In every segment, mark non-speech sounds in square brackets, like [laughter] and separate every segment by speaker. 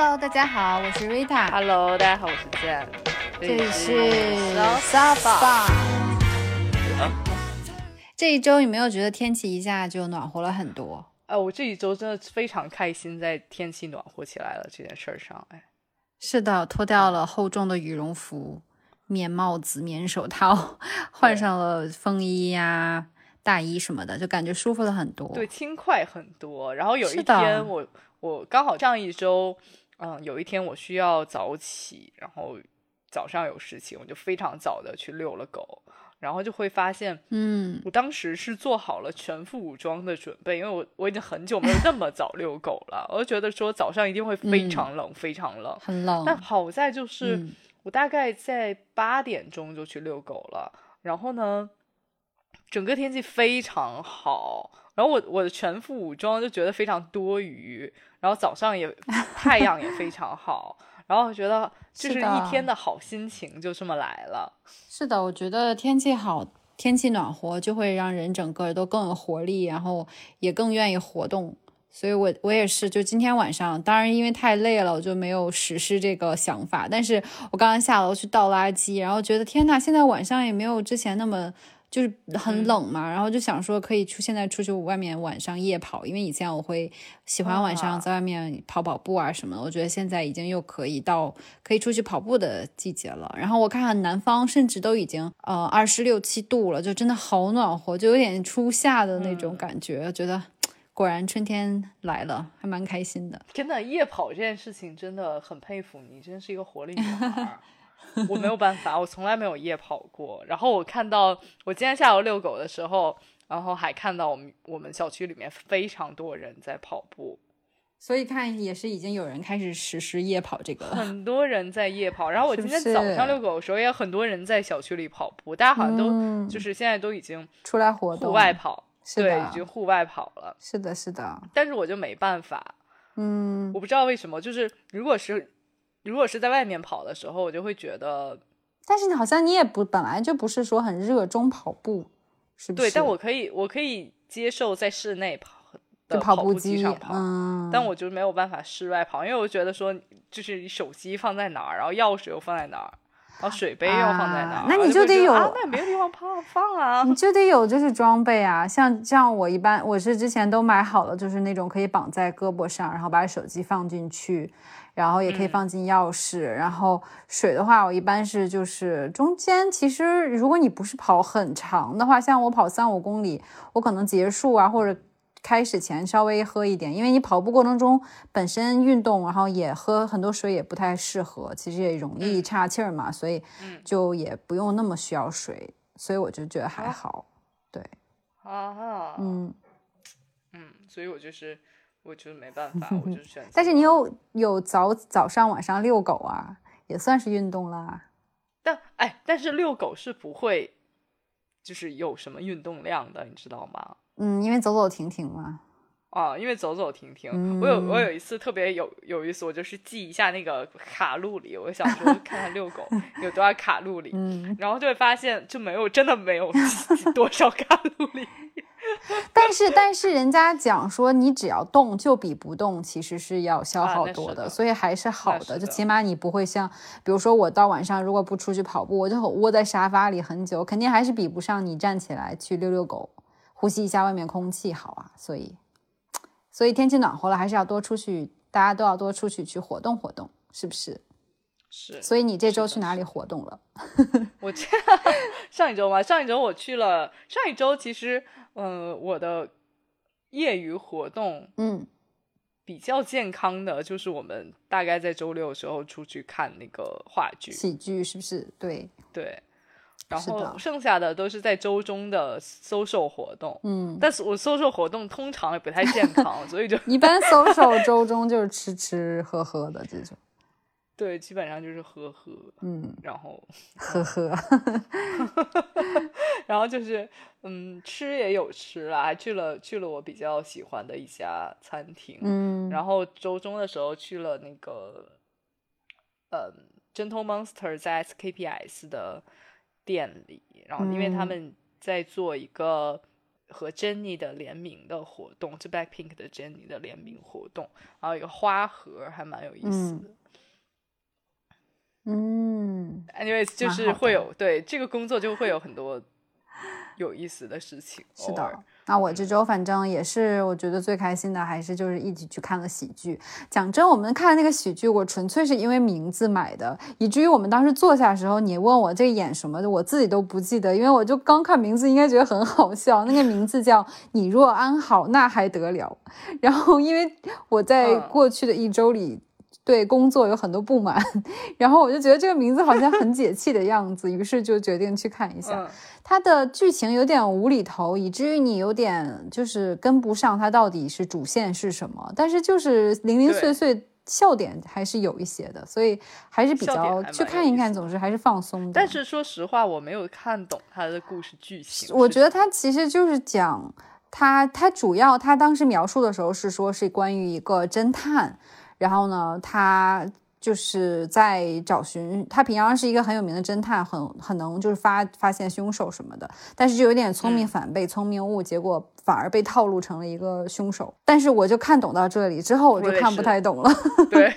Speaker 1: Hello，大家好，我是 Rita。
Speaker 2: Hello，大家好，我是 Jen。
Speaker 1: 这里是
Speaker 2: Soft。
Speaker 1: 这一周有没有觉得天气一下就暖和了很多？
Speaker 2: 呃，我这一周真的非常开心，在天气暖和起来了这件事儿上，哎，
Speaker 1: 是的，脱掉了厚重的羽绒服、棉帽子、棉手套，[laughs] 换上了风衣呀、大衣什么的，就感觉舒服了很多。
Speaker 2: 对，轻快很多。然后有一天我我刚好上一周，嗯，有一天我需要早起，然后早上有事情，我就非常早的去遛了狗，然后就会发现，
Speaker 1: 嗯，
Speaker 2: 我当时是做好了全副武装的准备，因为我我已经很久没有那么早遛狗了，我就觉得说早上一定会非常冷，非常冷。
Speaker 1: 很冷。
Speaker 2: 但好在就是、
Speaker 1: 嗯
Speaker 2: 我大概在八点钟就去遛狗了，然后呢，整个天气非常好，然后我我的全副武装就觉得非常多余，然后早上也 [laughs] 太阳也非常好，然后觉得 [laughs] 就是一天的好心情就这么来了。
Speaker 1: 是的，我觉得天气好，天气暖和就会让人整个都更有活力，然后也更愿意活动。所以我我也是，就今天晚上，当然因为太累了，我就没有实施这个想法。但是我刚刚下楼去倒垃圾，然后觉得天呐，现在晚上也没有之前那么就是很冷嘛，然后就想说可以出现在出去外面晚上夜跑，因为以前我会喜欢晚上
Speaker 2: 啊
Speaker 1: 在外面跑跑步啊什么的，我觉得现在已经又可以到可以出去跑步的季节了。然后我看看南方甚至都已经呃二十六七度了，就真的好暖和，就有点初夏的那种感觉，觉得 [tsk] 果然春天来了，还蛮开心的。
Speaker 2: 真的夜跑这件事情真的很佩服你，真是一个活力女孩儿。[laughs] 我没有办法，我从来没有夜跑过。然后我看到我今天下午遛狗的时候，然后还看到我们我们小区里面非常多人在跑步，
Speaker 1: 所以看也是已经有人开始实施夜跑这个了。
Speaker 2: 很多人在夜跑。然后我今天早上遛狗的时候，也有很多人在小区里跑步，大家好像都、
Speaker 1: 嗯
Speaker 2: 就是现在都已经
Speaker 1: 出来活动，
Speaker 2: 户外跑，对，已经户外跑了。
Speaker 1: 是的，是的，
Speaker 2: 但是我就没办法，
Speaker 1: 嗯，
Speaker 2: 我不知道为什么，就是如果是如果是在外面跑的时候，我就会觉得
Speaker 1: 但是好像你也不本来就不是说很热衷跑步，是不是？
Speaker 2: 对，但我可以，我可以接受在室内跑的
Speaker 1: 跑
Speaker 2: 步
Speaker 1: 机
Speaker 2: 上跑，
Speaker 1: 嗯，
Speaker 2: 但我就没有办法室外跑，因为我觉得说，就是你手机放在哪儿，然后钥匙又放在哪儿，然后水杯又放在哪
Speaker 1: 那你就得有
Speaker 2: 那别的地方放放啊。
Speaker 1: 你就得有就是装备啊，像像我一般我是之前都买好了，就是那种可以绑在胳膊上，然后把手机放进去，然后也可以
Speaker 2: 嗯。
Speaker 1: 放进钥匙，然后水的话，我一般是就是中间其实如果你不是跑很长的话，像我跑三五公里，我可能结束啊或者。开始前稍微喝一点，因为你跑步过程中本身运动，然后也喝很多水也不太适合，其实也容易
Speaker 2: 嗯。
Speaker 1: 岔气儿嘛，所以
Speaker 2: 嗯。
Speaker 1: 就也不用那么需要水，所以我就觉得还
Speaker 2: 哦。
Speaker 1: 好。对，
Speaker 2: 啊哈，
Speaker 1: 嗯，
Speaker 2: 嗯，所以我就是，我就没办法，我就选择。[laughs]
Speaker 1: 但是你有有早早上晚上遛狗啊，也算是运动啦。
Speaker 2: 但哎，但是遛狗是不会，就是有什么运动量的，你知道吗？
Speaker 1: 嗯，因为走走停停嘛。
Speaker 2: 啊，因为走走停停，
Speaker 1: 嗯
Speaker 2: 我有我有一次特别有有意思，我就是记一下那个卡路里，我想说看看遛狗 [laughs] 有多少卡路里，
Speaker 1: 嗯，
Speaker 2: 然后就会发现就没有真的没有 [laughs] 多少卡路里。[laughs]
Speaker 1: 但是但是人家讲说，你只要动就比不动其实是要消
Speaker 2: 啊
Speaker 1: 耗多
Speaker 2: 的
Speaker 1: 所以还是好的。
Speaker 2: 的
Speaker 1: 就起码你不会像，比如说我到晚上如果不出去跑步，我就窝在沙发里很久，肯定还是比不上你站起来去遛遛狗，呼吸一下外面空气好啊。所以，所以天气暖和了，还是要多出去，大家都要多出去去活动活动，是不是？
Speaker 2: 是，
Speaker 1: 所以你这周去哪里活动了？[laughs]
Speaker 2: 我这 [laughs] 上一周嘛，上一周我去了，上一周其实嗯、呃我的业余活动
Speaker 1: 嗯，
Speaker 2: 比较健康的，就是我们大概在周六的时候出去看那个话剧，
Speaker 1: 喜剧是不是？对，
Speaker 2: 对，然后剩下的都是在周中的 social 活动。
Speaker 1: 嗯，
Speaker 2: 但是我 social 活动通常也不太健康，[laughs] 所以就
Speaker 1: 一般搜售周中就是吃吃喝喝的这种，
Speaker 2: 对，基本上就是喝喝，
Speaker 1: 嗯，
Speaker 2: 然后 [laughs]
Speaker 1: 呵呵，[laughs]
Speaker 2: 然后就是嗯，吃也有吃啦，还去了去了我比较喜欢的一家餐厅，
Speaker 1: 嗯，
Speaker 2: 然后周中的时候去了那个嗯 Gentle Monster 在 SKPS 的店里，然后因为他
Speaker 1: 嗯
Speaker 2: 们在做一个和 Jennie 的联名的活动，就 Blackpink 的 Jennie 的联名活动，然后有个花盒还蛮有意思的。
Speaker 1: 嗯
Speaker 2: ，anyways 就是会有对这个工作就会有很多有意思的事情。
Speaker 1: 是的，那我这周反正也是，我觉得最开心的还是就是一起去看了喜剧。讲真，我们看那个喜剧，我纯粹是因为名字买的，以至于我们当时坐下的时候，你问我这个演什么的，我自己都不记得，因为我就刚看名字，应该觉得很好笑。那个名字叫“你若安好，那还得了”。然后，因为我在过去的一周里。对工作有很多不满，[laughs] 然后我就觉得这个名字好像很解气的样子，于是就决定去看一下。它的剧情有点无厘头，以至于你有点就是跟不上它到底是主线是什么。但是就是零零碎碎笑点还是有一些的，所以还是比较去看一看，总是还是放松的。
Speaker 2: 但是说实话，我没有看懂他的故事剧情。
Speaker 1: 我觉得他其实就是讲他，他主要他当时描述的时候是说是关于一个侦探。然后呢，他就是在找寻。他平常是一个很有名的侦探，很很能就是发发现凶手什么的。但是就有点聪明反被聪明误，结果反而被套路成了一个凶手。但是我就看懂到这里之后，我就看不太懂了。[laughs]
Speaker 2: 对，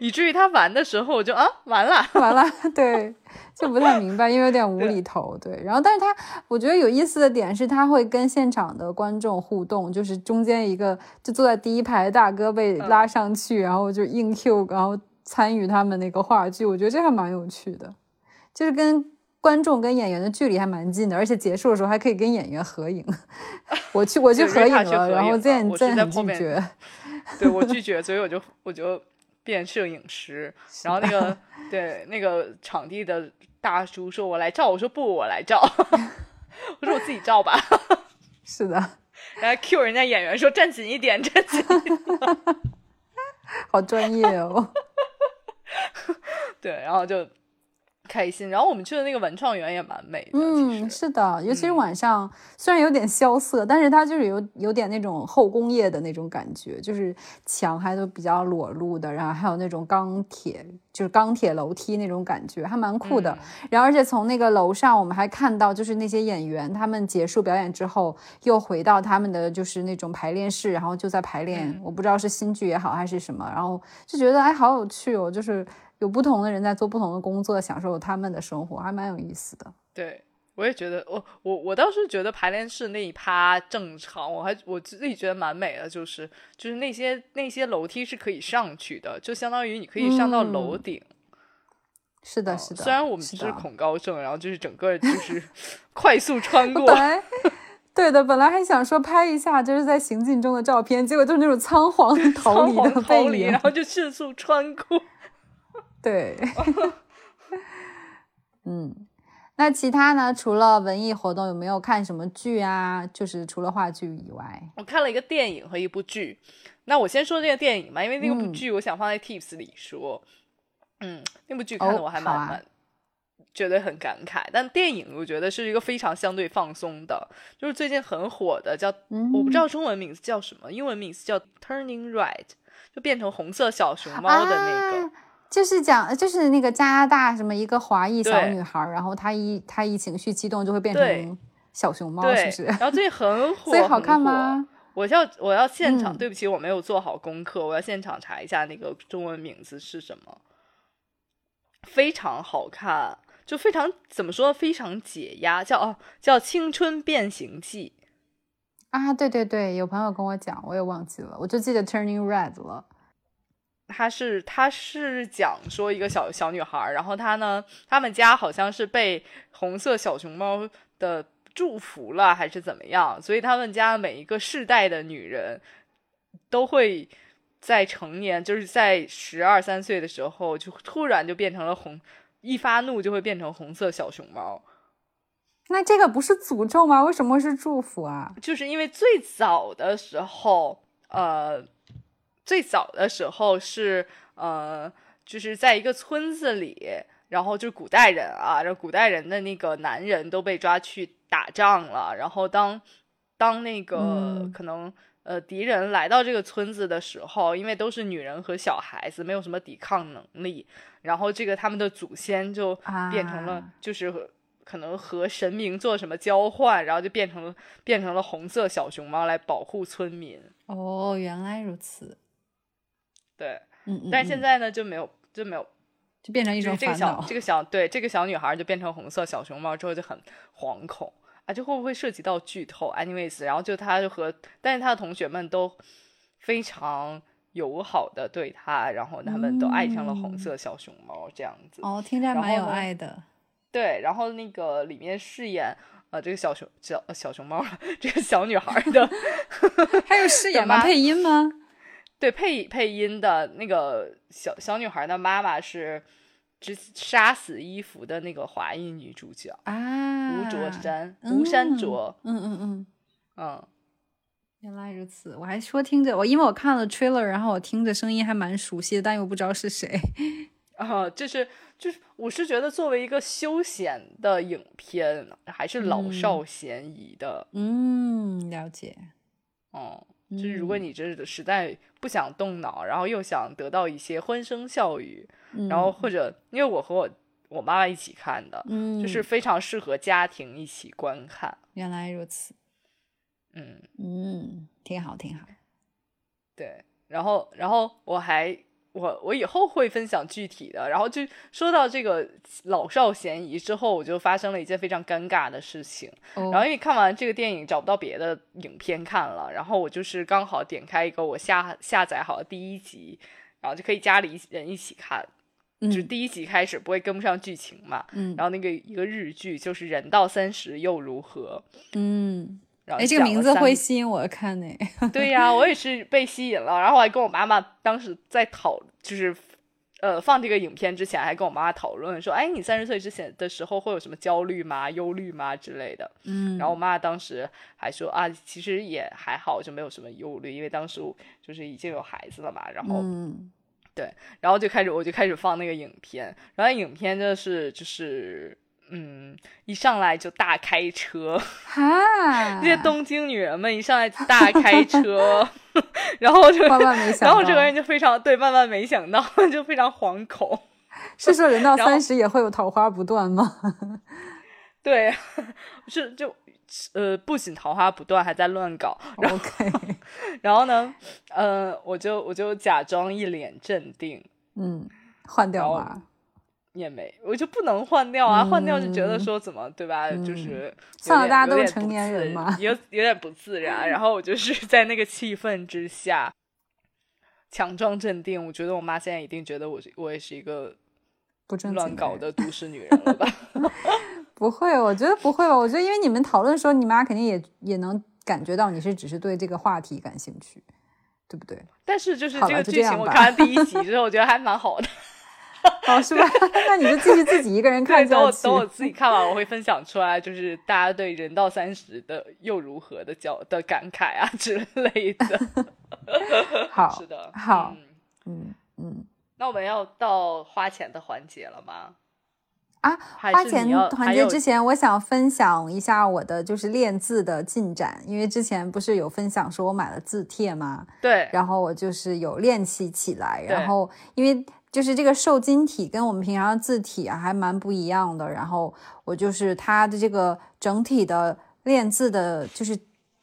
Speaker 2: 以至于他玩的时候，我就啊，完了，
Speaker 1: 完了，[laughs] 对。就不太 [laughs] 明白，因为有点无厘头，对。然后，但是他我觉得有意思的点是，他会跟现场的观众互动，就是中间一个就坐在第一排大哥被拉上去，然后就硬 Q，然后参与他们那个话剧，我觉得这还蛮有趣的，就是跟观众跟演员的距离还蛮近的，而且结束的时候还可以跟演员合影。[laughs] 我去，我去合影了，然后见见很拒绝，
Speaker 2: 对我拒绝，所以我就我就变摄影师，然后那个对那个场地的。大叔说：“我来照。”我说：“不，我来照。[laughs] ”我说：“我自己照吧。[laughs] ”
Speaker 1: 是的，
Speaker 2: 然后 Q 人家演员说：“站紧一点，站紧。[laughs] ”
Speaker 1: 好专业哦。
Speaker 2: 对，然后就。开心，然后我们去的那个文创园也蛮美的。
Speaker 1: 嗯，是的，尤其是晚上，虽然有点萧瑟，但是它就是有有点那种后工业的那种感觉，就是墙还都比较裸露的，然后还有那种钢铁，就是钢铁楼梯那种感觉，还蛮酷的。然后而且从那个楼上，我们还看到就是那些演员，他们结束表演之后，又回到他们的就是那种排练室，然后就在排练，我不知道是新剧也好还是什么，然后就觉得哎，好有趣哦，就是。有不同的人在做不同的工作，享受他们的生活，还蛮有意思的。
Speaker 2: 对，我也觉得，我我我倒是觉得排练室那一趴正常，我还我自己觉得蛮美的，就是就是那些那些楼梯是可以上去的，就相当于你可以上到楼顶。
Speaker 1: 是的，是的。
Speaker 2: 虽然我们是恐高症，然后就是整个就是 [laughs] 快速穿过来。
Speaker 1: 对的，本来还想说拍一下就是在行进中的照片，结果就是那种仓皇 [laughs] 逃离的背影，
Speaker 2: 然后就迅速穿过。
Speaker 1: 对，[laughs] 嗯，那其他呢？除了文艺活动，有没有看什么剧啊？就是除了话剧以外，
Speaker 2: 我看了一个电影和一部剧。那我先说这个电影吧，因为那部剧我想放在 Tips 里说。嗯，那部剧看的我还蛮蛮觉得很感慨，但电影我觉得是一个非常相对放松的，就是最近很火的叫我不知道中文名字叫什么，英文名字叫 Turning Red，就变成红色小熊猫的那个。
Speaker 1: 就是讲，就是那个加拿大什么一个华裔小女孩，然后她一她一情绪激动就会变成小熊猫，是不是？然
Speaker 2: 后最近很 [laughs] 火，
Speaker 1: 所以好看吗？
Speaker 2: 我要我要现场，对不起，我没有做好功课，我要现场查一下那个中文名字是什么。非常好看，就非常怎么说，非常解压，叫哦叫《青春变形记》
Speaker 1: 啊，对对对，有朋友跟我讲，我也忘记了，我就记得 Turning Red 了。
Speaker 2: 他是他是讲说一个小小女孩，然后她呢，他们家好像是被红色小熊猫的祝福了，还是怎么样？所以他们家每一个世代的女人，都会在成年，就是在十二三岁的时候，就突然就变成了红，一发怒就会变成红色小熊猫。
Speaker 1: 那这个不是诅咒吗？为什么是祝福啊？
Speaker 2: 就是因为最早的时候，呃。最早的时候是，呃，就是在一个村子里，然后就古代人啊，然后古代人的那个男人都被抓去打仗了，然后当当那个可能呃敌人来到这个村子的时候，因为都是女人和小孩子，没有什么抵抗能力，然后这个他们的祖先就变成了就是可能和神明做什么交换，然后就变成了变成了红色小熊猫来保护村民。
Speaker 1: 哦，原来如此。
Speaker 2: 对，
Speaker 1: 嗯，
Speaker 2: 但是现在呢就没有就没有，
Speaker 1: 就变成一种
Speaker 2: 这个。小这个小对这个小女孩就变成红色小熊猫之后就很惶恐啊，就会不会涉及到剧透？anyways，然后就她就和但是她的同学们都非常友好的对她，然后他们都爱上了红色小熊猫这样子。
Speaker 1: 哦，听着还蛮有爱的。
Speaker 2: 对，然后那个里面饰演呃这个小熊小呃小熊猫 [laughs] 这个小女孩的 [laughs]
Speaker 1: 还有饰演吗？配音吗？
Speaker 2: 对配配音的那个小小女孩的妈妈是之杀死伊芙的那个华裔女主角
Speaker 1: 啊，
Speaker 2: 吴卓山，吴山卓，
Speaker 1: 嗯嗯嗯，
Speaker 2: 嗯，
Speaker 1: 原来如此。我还说听着我，因为我看了 trailer，然后我听着声音还蛮熟悉的，但又不知道是谁。
Speaker 2: 啊，[laughs] 就是就是，我是觉得作为一个休闲的影片，还是老少咸宜的，
Speaker 1: 嗯，了解。
Speaker 2: 哦，就是如果你这实在不想动脑，然后又想得到一些欢声笑语，然后或者因为我和我我妈妈一起看的，
Speaker 1: 嗯，
Speaker 2: 就是非常适合家庭一起观看，
Speaker 1: 原来如此。
Speaker 2: 嗯，
Speaker 1: 嗯，挺好，挺好。
Speaker 2: 对，然后然后我还。我我以后会分享具体的，然后就说到这个老少咸宜之后，我就发生了一件非常尴尬的事情。
Speaker 1: 哦。
Speaker 2: 然后因为看完这个电影找不到别的影片看了，然后我就是刚好点开一个我下下载好的第一集，然后就可以家里人一起看，就是第一集开始不会跟不上剧情嘛。
Speaker 1: 嗯。
Speaker 2: 然后那个一个日剧就是《人到三十又如何》，
Speaker 1: 嗯，
Speaker 2: 然后
Speaker 1: 哎，这个名字会吸引我看呢。[laughs]
Speaker 2: 对呀，我也是被吸引了，然后我还跟我妈妈当时在讨，就是呃放这个影片之前，还跟我妈妈讨论说，哎，你三十岁之前的时候会有什么焦虑吗、忧虑吗之类的。
Speaker 1: 嗯，
Speaker 2: 然后我妈当时还说啊，其实也还好，就没有什么忧虑，因为当时我就是已经有孩子了嘛，然后。
Speaker 1: 嗯
Speaker 2: 然后就开始我就开始放那个影片，然后影片就是就是嗯，一上来就大开车，
Speaker 1: 哈，
Speaker 2: 这些东京女人们一上来就大开车，[laughs] 然后就
Speaker 1: 万万没想到，
Speaker 2: 然后这个人就非常对，万万没想到，就非常惶恐。
Speaker 1: 是说人到三十也会有桃花不断吗？[laughs]
Speaker 2: 对，[laughs] 是就呃，不仅桃花不断，还在乱搞。然后
Speaker 1: OK，
Speaker 2: 然后呢，呃，我就我就假装一脸镇定，
Speaker 1: 嗯，换掉
Speaker 2: 然后
Speaker 1: 吧。
Speaker 2: 也没，我就不能换掉啊，换掉就觉得
Speaker 1: 嗯
Speaker 2: 说怎么对吧？
Speaker 1: 嗯
Speaker 2: 就是
Speaker 1: 算了大家都是成年人嘛
Speaker 2: 有有点不自然。然后我就是 [laughs] 在那个气氛之下强装镇定。我觉得我妈现在一定觉得我是我也是一个
Speaker 1: 不正
Speaker 2: 乱搞的都市女人了吧？[laughs]
Speaker 1: 不会，我觉得不会吧？我觉得因为你们讨论的时候，你妈肯定也也能感觉到你是只是对这个话题感兴趣，对不对？
Speaker 2: 但是就是这个剧情，我看完第一集 [laughs] 之后，我觉得还蛮好的。[laughs]
Speaker 1: 哦，是吧？那你就继续自己一个人
Speaker 2: 看，等我
Speaker 1: 看下去。
Speaker 2: 等我自己看完，我会分享出来，就是大家对人到三十的又如何的叫的感慨啊之类的。[laughs]
Speaker 1: 好，[laughs]
Speaker 2: 是的，
Speaker 1: 好
Speaker 2: 嗯
Speaker 1: 嗯嗯
Speaker 2: 那我们要到花钱的环节了吗？
Speaker 1: 啊，花钱环节之前，我想分享一下我的就是练字的进展，因为之前不是有分享说我买了字帖吗？
Speaker 2: 对，
Speaker 1: 然后我就是有练习起来，然后因为就是这个受精体跟我们平常的字体啊还蛮不一样的，然后我就是它的这个整体的练字的，就是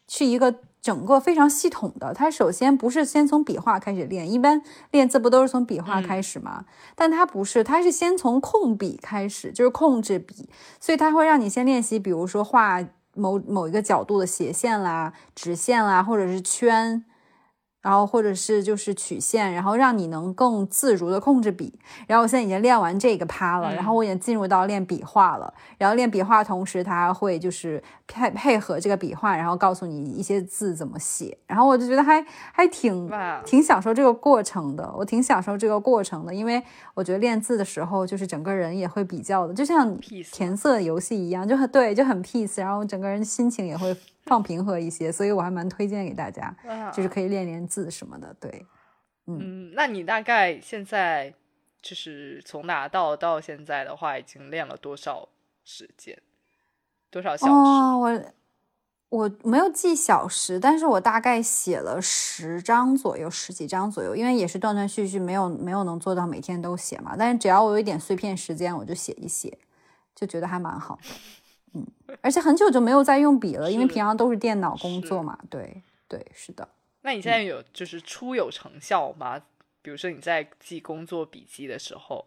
Speaker 1: 是一个整个非常系统的。它首先不是先从笔画开始练，一般练字不都是从笔画开始吗？但它不是，它是先从控笔开始，就是控制笔，所以它会让你先练习，比如说画某某一个角度的斜线啦、直线啦，或者是圈。然后或者是就是曲线，然后让你能更自如的控制笔。然后我现在已经练完这个趴了，
Speaker 2: 嗯
Speaker 1: 然后我已经进入到练笔画了。然后练笔画同时，它会就是配配合这个笔画，然后告诉你一些字怎么写。然后我就觉得还还挺，挺享受这个过程的，我挺享受这个过程的，因为我觉得练字的时候，就是整个人也会比较的，就像填色游戏一样，就很对，就很 peace，然后整个人心情也会 [laughs] 放平和一些，所以我还蛮推荐给大家，就是可以练练字什么的，对。
Speaker 2: 嗯，那你大概现在就是从拿到到现在的话，已经练了多少时间？多少小时？
Speaker 1: 哦，我我没有记小时，但是我大概写了十张左右，十几张左右，因为也是断断续续，没有没有能做到每天都写嘛。但是只要我有一点碎片时间，我就写一写。就觉得还蛮好的。嗯，而且很久就没有再用笔了，因为平常都是电脑工作嘛。对对，是的。
Speaker 2: 那你现在有就是初有成效吗？比如说你在记工作笔记的时候，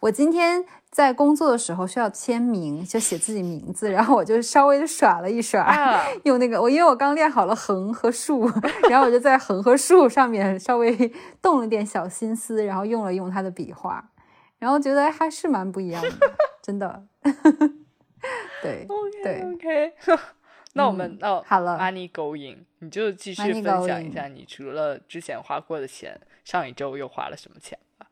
Speaker 1: 我今天在工作的时候需要签名，就写自己名字，然后我就稍微的耍了一耍，
Speaker 2: 啊
Speaker 1: 用那个我因为我刚练好了横和竖，然后我就在横和竖上面稍微动了点小心思，然后用了用他的笔画，然后觉得还是蛮不一样的，真的。[laughs] 对 [laughs]
Speaker 2: OK
Speaker 1: 对。
Speaker 2: OK，[laughs] 那我们
Speaker 1: 嗯
Speaker 2: 哦
Speaker 1: 好了。
Speaker 2: money going，你就继续分享一下你除了之前花过的钱，上一周又花了什么钱吧。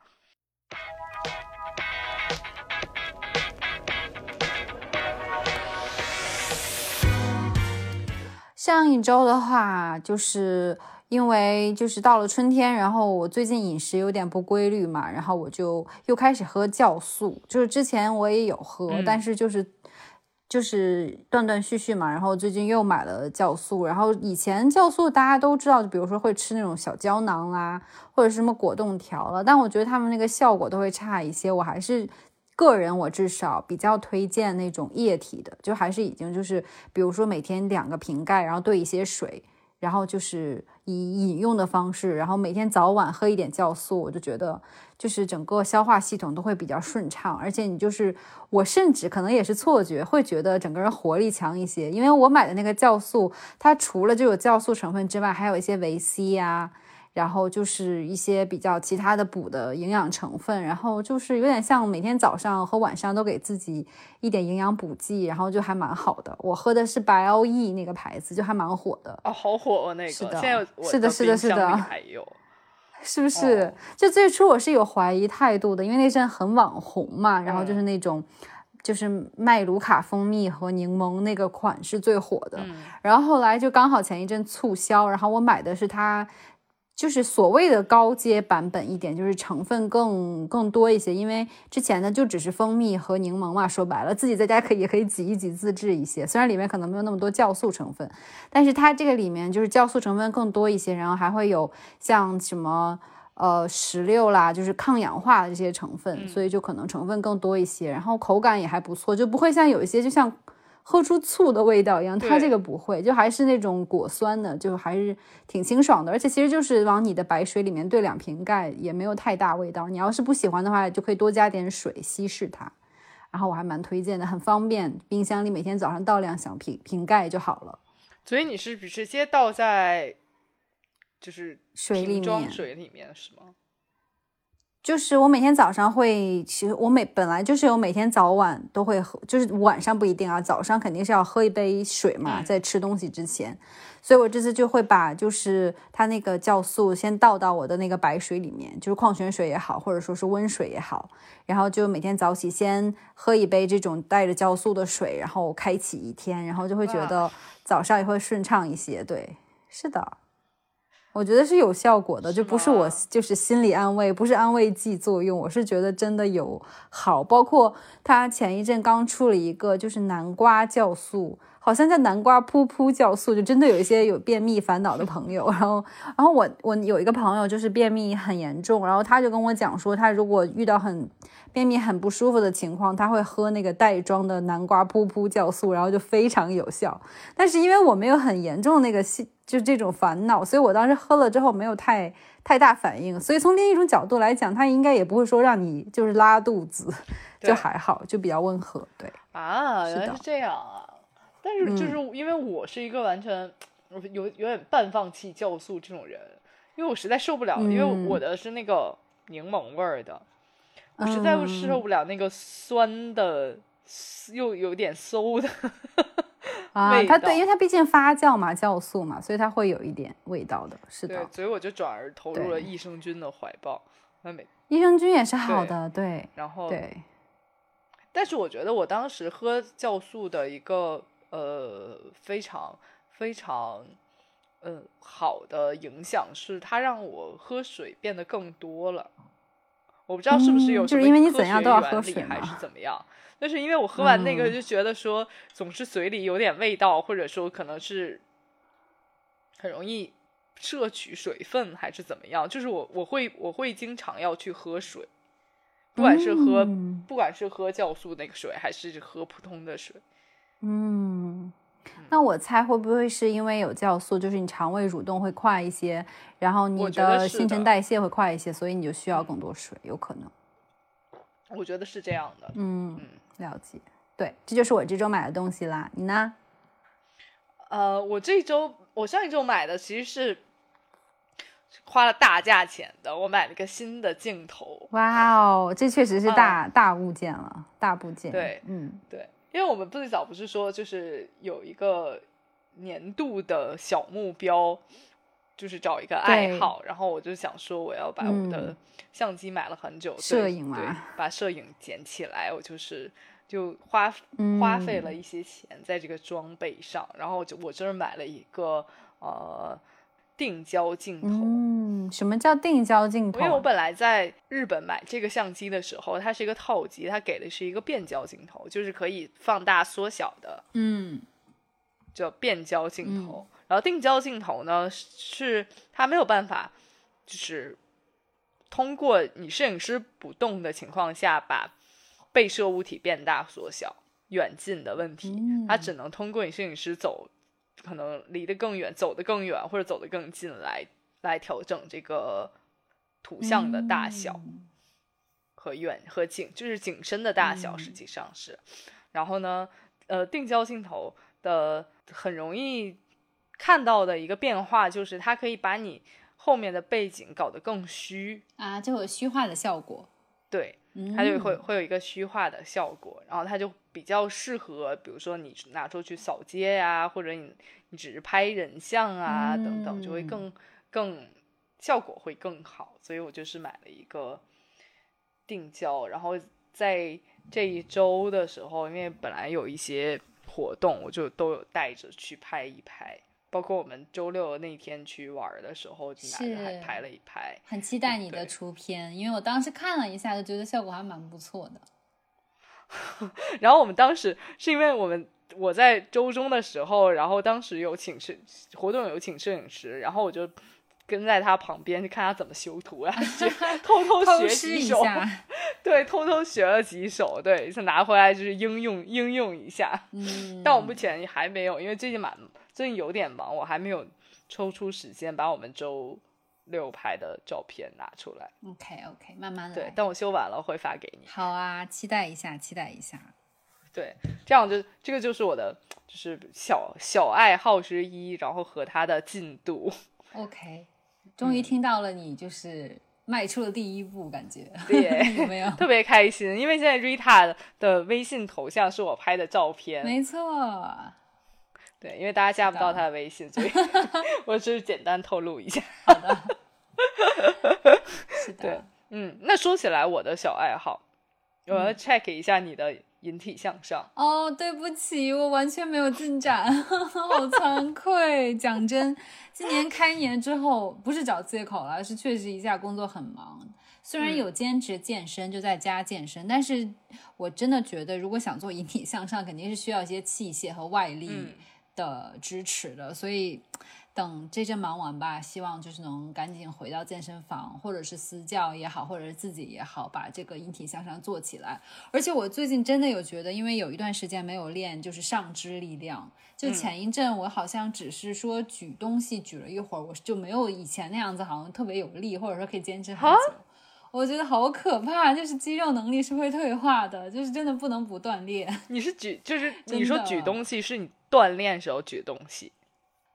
Speaker 1: 上一周的话，就是因为就是到了春天，然后我最近饮食有点不规律嘛，然后我就又开始喝酵素。就是之前我也有喝，
Speaker 2: 嗯。
Speaker 1: 但是就是就是断断续续嘛。然后最近又买了酵素，然后以前酵素大家都知道，就比如说会吃那种小胶囊啦，或者是什么果冻条了，但我觉得他们那个效果都会差一些。我还是个人我至少比较推荐那种液体的，就还是已经就是比如说每天两个瓶盖，然后兑一些水，然后就是以饮用的方式，然后每天早晚喝一点酵素，我就觉得就是整个消化系统都会比较顺畅，而且你就是我甚至可能也是错觉，会觉得整个人活力强一些，因为我买的那个酵素，它除了就有酵素成分之外，还有一些维 C 呀、然后就是一些比较其他的补的营养成分，然后就是有点像每天早上和晚上都给自己一点营养补剂，然后就还蛮好的。我喝的是白 o E 那个牌子，就还蛮火的，
Speaker 2: 哦，好火哦，那个
Speaker 1: 是的
Speaker 2: 现在我
Speaker 1: 是的是的是的。是不是？
Speaker 2: 哦
Speaker 1: 就最初我是有怀疑态度的，因为那阵很网红嘛，然后就是那种。就是麦卢卡蜂蜜和柠檬那个款是最火的，
Speaker 2: 嗯
Speaker 1: 然后后来就刚好前一阵促销，然后我买的是它，就是所谓的高阶版本一点，就是成分更更多一些。因为之前呢就只是蜂蜜和柠檬嘛，说白了自己在家可以也可以挤一挤自制一些，虽然里面可能没有那么多酵素成分，但是它这个里面就是酵素成分更多一些，然后还会有像什么。呃，石榴啦，就是抗氧化的这些成分，
Speaker 2: 嗯
Speaker 1: 所以就可能成分更多一些，然后口感也还不错，就不会像有一些就像喝出醋的味道一样，它这个不会，就还是那种果酸的，就还是挺清爽的，而且其实就是往你的白水里面兑两瓶盖，也没有太大味道。你要是不喜欢的话，就可以多加点水稀释它。然后我还蛮推荐的，很方便，冰箱里每天早上倒两小瓶瓶盖就好了，
Speaker 2: 所以你是直接倒在就是
Speaker 1: 水里
Speaker 2: 瓶装
Speaker 1: 面。
Speaker 2: 水里面是吗？
Speaker 1: 就是我每天早上会，其实我每本来就是有每天早晚都会喝，就是晚上不一定啊，早上肯定是要喝一杯水嘛，
Speaker 2: 嗯
Speaker 1: 在吃东西之前，所以我这次就会把就是它那个酵素先倒到我的那个白水里面，就是矿泉水也好，或者说是温水也好，然后就每天早起先喝一杯这种带着酵素的水，然后开启一天，然后就会觉得早上也会顺畅一些。对，是的。我觉得是有效果的，就不是我就是心理安慰，不是安慰剂作用，我是觉得真的有好。包括他前一阵刚出了一个就是南瓜酵素，好像叫南瓜噗噗酵素，就真的有一些有便秘烦恼的朋友。然后，然后我我有一个朋友就是便秘很严重，然后他就跟我讲说，他如果遇到很便秘很不舒服的情况，他会喝那个袋装的南瓜噗噗酵素，然后就非常有效。但是因为我没有很严重那个系，就这种烦恼，所以我当时喝了之后没有太太大反应。所以从另一种角度来讲，它应该也不会说让你就是拉肚子，[laughs] 就还好，就比较温和。对，
Speaker 2: 啊，原来是这样啊！但是就是因为我是一个完全有有点半放弃酵素这种人，因为我实在受不了，因为
Speaker 1: 嗯
Speaker 2: 我的是那个柠檬味儿的，我实在
Speaker 1: 嗯
Speaker 2: 受不了那个酸的又有点馊的 [laughs]
Speaker 1: 它对，因为它毕竟发酵嘛，酵素嘛，所以它会有一点味道的。是的，，
Speaker 2: 对所以我就转而投入了益生菌的怀抱。那每
Speaker 1: 益生菌也是好
Speaker 2: 对
Speaker 1: 的，对
Speaker 2: 然后
Speaker 1: 对，
Speaker 2: 但是我觉得我当时喝酵素的一个呃非常非常呃好的影响是，它让我喝水变得更多了。我不知道是不是有什么
Speaker 1: 嗯就是因为你
Speaker 2: 科
Speaker 1: 怎样都要
Speaker 2: 学原理
Speaker 1: 喝水
Speaker 2: 还是怎么样，但是因为我喝完那个
Speaker 1: 嗯
Speaker 2: 就觉得说总是嘴里有点味道，或者说可能是很容易摄取水分还是怎么样，就是我我会我会经常要去喝水。不管是喝、
Speaker 1: 嗯
Speaker 2: 不管是喝酵素那个水，还是喝普通的水。
Speaker 1: 嗯，那我猜会不会是因为有酵素，就是你肠胃蠕动会快一些，然后你的新陈代谢会快一些，所以你就需要更多水，有可能。
Speaker 2: 我觉得是这样的。
Speaker 1: 嗯，了解。对，这就是我这周买的东西啦。你呢？
Speaker 2: 呃，我这周我上一周买的其实是花了大价钱的，我买了个新的镜头。
Speaker 1: 哇哦，这确实是大、大物件了，大部件。
Speaker 2: 对，
Speaker 1: 嗯
Speaker 2: 对，因为我们最早不是说就是有一个年度的小目标，就是找一个爱好，然后我就想说我要把我的
Speaker 1: 嗯
Speaker 2: 相机买了很久，对
Speaker 1: 摄影嘛
Speaker 2: 对，把摄影捡起来，我就是就花
Speaker 1: 嗯
Speaker 2: 花费了一些钱在这个装备上，然后就我这儿买了一个呃定焦镜头。
Speaker 1: 嗯，什么叫定焦镜头啊？
Speaker 2: 因为我本来在日本买这个相机的时候，它是一个套机，它给的是一个变焦镜头，就是可以放大缩小的，
Speaker 1: 嗯
Speaker 2: 叫变焦镜头。然后定焦镜头呢，是它没有办法，就是通过你摄影师不动的情况下，把被摄物体变大缩小、远近的问题，它只能通过你摄影师走，可能离得更远、走得更远或者走得更近来来调整这个图像的大小。和远和景，就是景深的大小，实际上是。然后呢，呃，定焦镜头的很容易看到的一个变化，就是它可以把你后面的背景搞得更虚，
Speaker 1: 啊，就有虚化的效果。
Speaker 2: 对，它就会会有一个虚化的效果，然后它就比较适合，比如说你拿出去扫街呀、或者你你只是拍人像啊、等等，就会更更效果会更好。所以我就是买了一个定焦，然后在这一周的时候，因为本来有一些活动，我就都有带着去拍一拍。包括我们周六那天去玩的时候，就拿着还拍了一拍。
Speaker 1: 很期待你的出片，因为我当时看了一下，就觉得效果还蛮不错的。[laughs]
Speaker 2: 然后我们当时是因为我们我在周中的时候，然后当时有请摄活动有请摄影师，然后我就跟在他旁边看他怎么修图啊，学 [laughs] 偷偷学
Speaker 1: 一下，[laughs]
Speaker 2: 对，偷偷学了几手，对，就拿回来就是应用应用一下。
Speaker 1: 嗯，
Speaker 2: 但我目前还没有，因为最近蛮最近有点忙，我还没有抽出时间把我们周六拍的照片拿出来。
Speaker 1: OK OK，慢慢来。
Speaker 2: 对，但我修完了会发给你。
Speaker 1: 好啊，期待一下，期待一下。
Speaker 2: 对，这样就这个就是我的就是小小爱好之一，然后和它的进度。
Speaker 1: OK，终于听到了你就是迈出了第一步，感觉 [laughs]
Speaker 2: 对
Speaker 1: 有没有？
Speaker 2: 特别开心，因为现在 Rita 的微信头像是我拍的照片，
Speaker 1: 没错，
Speaker 2: 对，因为大家加不到他的微信，所以 [laughs] 我只是简单透露一下。
Speaker 1: 好的，是
Speaker 2: 对
Speaker 1: 的，
Speaker 2: 嗯，那说起来我的小爱好，我要 check 一下你的引体向上。
Speaker 1: 哦，对不起，我完全没有进展，[laughs] 好惭愧。讲真，今年开年之后，不是找借口了，是确实一下工作很忙。虽然有兼职健身，就在家健身，但是我真的觉得，如果想做引体向上，肯定是需要一些器械和外力
Speaker 2: 嗯
Speaker 1: 的支持的。所以等这阵忙完吧，希望就是能赶紧回到健身房，或者是私教也好，或者是自己也好，把这个引体向上做起来。而且我最近真的有觉得，因为有一段时间没有练，就是上肢力量。就前一阵我好像只是说举东西举了一会儿，我就没有以前那样子，好像特别有力，或者说可以坚持很久。我觉得好可怕，就是肌肉能力是会退化的，就是真的不能不锻炼
Speaker 2: 你是举，就是 [laughs] 你说举东西是你锻炼时候举东西，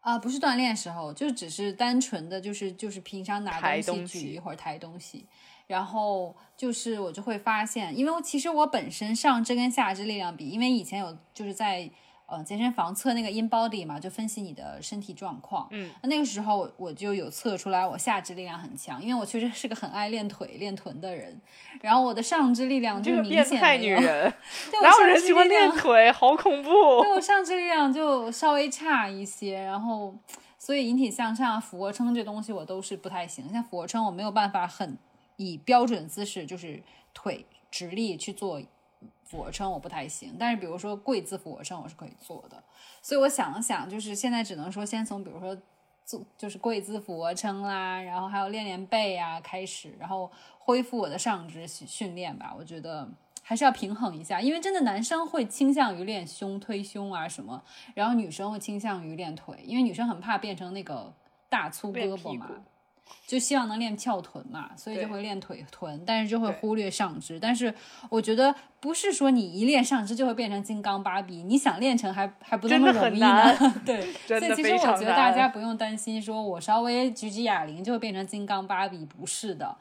Speaker 1: 啊、不是锻炼时候，就只是单纯的就是就是平常拿东西举一会儿抬东西，然后就是我就会发现，因为我其实我本身上肢跟下肢力量比，因为以前有就是在呃健身房测那个 in body 嘛，就分析你的身体状况，
Speaker 2: 嗯，
Speaker 1: 那个时候我就有测出来我下肢力量很强，因为我确实是个很爱练腿练臀的人，然后我的上肢力量就明
Speaker 2: 变态
Speaker 1: 显没有
Speaker 2: 女人，[laughs] 哪有人喜欢练腿？好恐怖！
Speaker 1: 对我上肢力量就稍微差一些，然后所以引体向上、俯卧撑这东西我都是不太行。像俯卧撑，我没有办法很以标准姿势，就是腿直立去做俯卧撑，我不太行。但是比如说跪姿俯卧撑，我是可以做的。所以我想了想，就是现在只能说先从比如说做就是跪姿俯卧撑啦，然后还有练练背啊，开始，然后恢复我的上肢训训练吧。我觉得还是要平衡一下，因为真的男生会倾向于练胸推胸啊什么，然后女生会倾向于练腿，因为女生很怕变成那个大粗胳膊嘛。就希望能练翘臀嘛，所以就会练腿臀，但是就会忽略上肢。但是我觉得不是说你一练上肢就会变成金刚芭比，你想练成还还不那么容易呢。[laughs] 对，[laughs] 所以其实我觉得大家不用担心，说我稍微举举哑铃就会变成金刚芭比，不是的。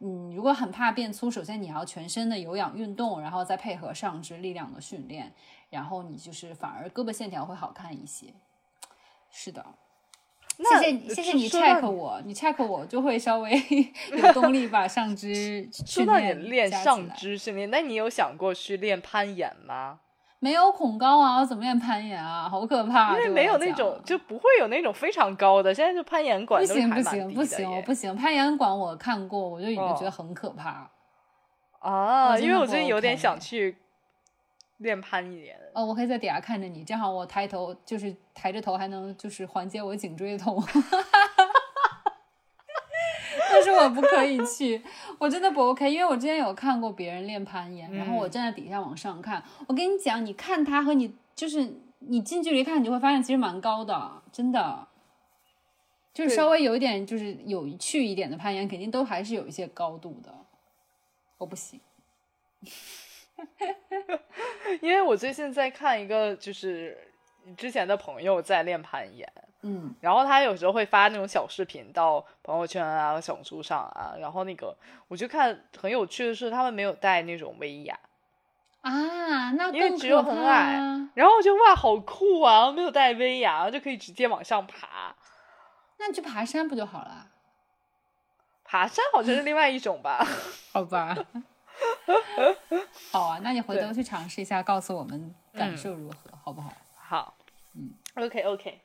Speaker 1: 嗯，如果很怕变粗，首先你要全身的有氧运动，然后再配合上肢力量的训练，然后你就是反而胳膊线条会好看一些。是的，谢谢你，谢谢你
Speaker 2: 说
Speaker 1: check 我，你 check 我就会稍微 [laughs] 有动力把上肢 [laughs]
Speaker 2: 说
Speaker 1: 训
Speaker 2: 到你
Speaker 1: 练
Speaker 2: 练上肢训练，那你有想过去练攀岩吗？
Speaker 1: 没有恐高啊，我怎么练攀岩啊？好可怕！
Speaker 2: 因为没有那种就不会有那种非常高的，现在就攀岩馆
Speaker 1: 不行不行不行，我不行，攀岩馆我看过，我就已经觉得
Speaker 2: 哦
Speaker 1: 很可怕。
Speaker 2: 啊，因为
Speaker 1: 我真的不
Speaker 2: 我最近有点想去练攀岩。
Speaker 1: 哦，我可以在底下看着你，正好我抬头就是抬着头还能就是缓解我颈椎痛。[laughs] 但是我不可以去，我真的不 OK，因为我之前有看过别人练攀岩，然后我
Speaker 2: 嗯
Speaker 1: 站在底下往上看，我跟你讲，你看他和你就是你近距离看，你就会发现其实蛮高的，真的。就是稍微有一点就是有趣一点的攀岩，肯定都还是有一些高度的。我不行，[laughs]
Speaker 2: 因为我最近在看一个，就是之前的朋友在练攀岩，
Speaker 1: 嗯，
Speaker 2: 然后他有时候会发那种小视频到朋友圈啊、小红书上啊，然后那个我就看很有趣的是，他们没有带那种威亚，
Speaker 1: 啊，那
Speaker 2: 因为只有很矮
Speaker 1: 啊
Speaker 2: 然后我就哇好酷啊，没有带威亚，然后就可以直接往上爬。
Speaker 1: 那你去爬山不就好了？
Speaker 2: 爬山好像是另外一种吧？[laughs]
Speaker 1: 好吧，[laughs] 好啊，那你回头去尝试一下，告诉我们感
Speaker 2: 嗯
Speaker 1: 受如何，好不好？
Speaker 2: 好，嗯，OK OK，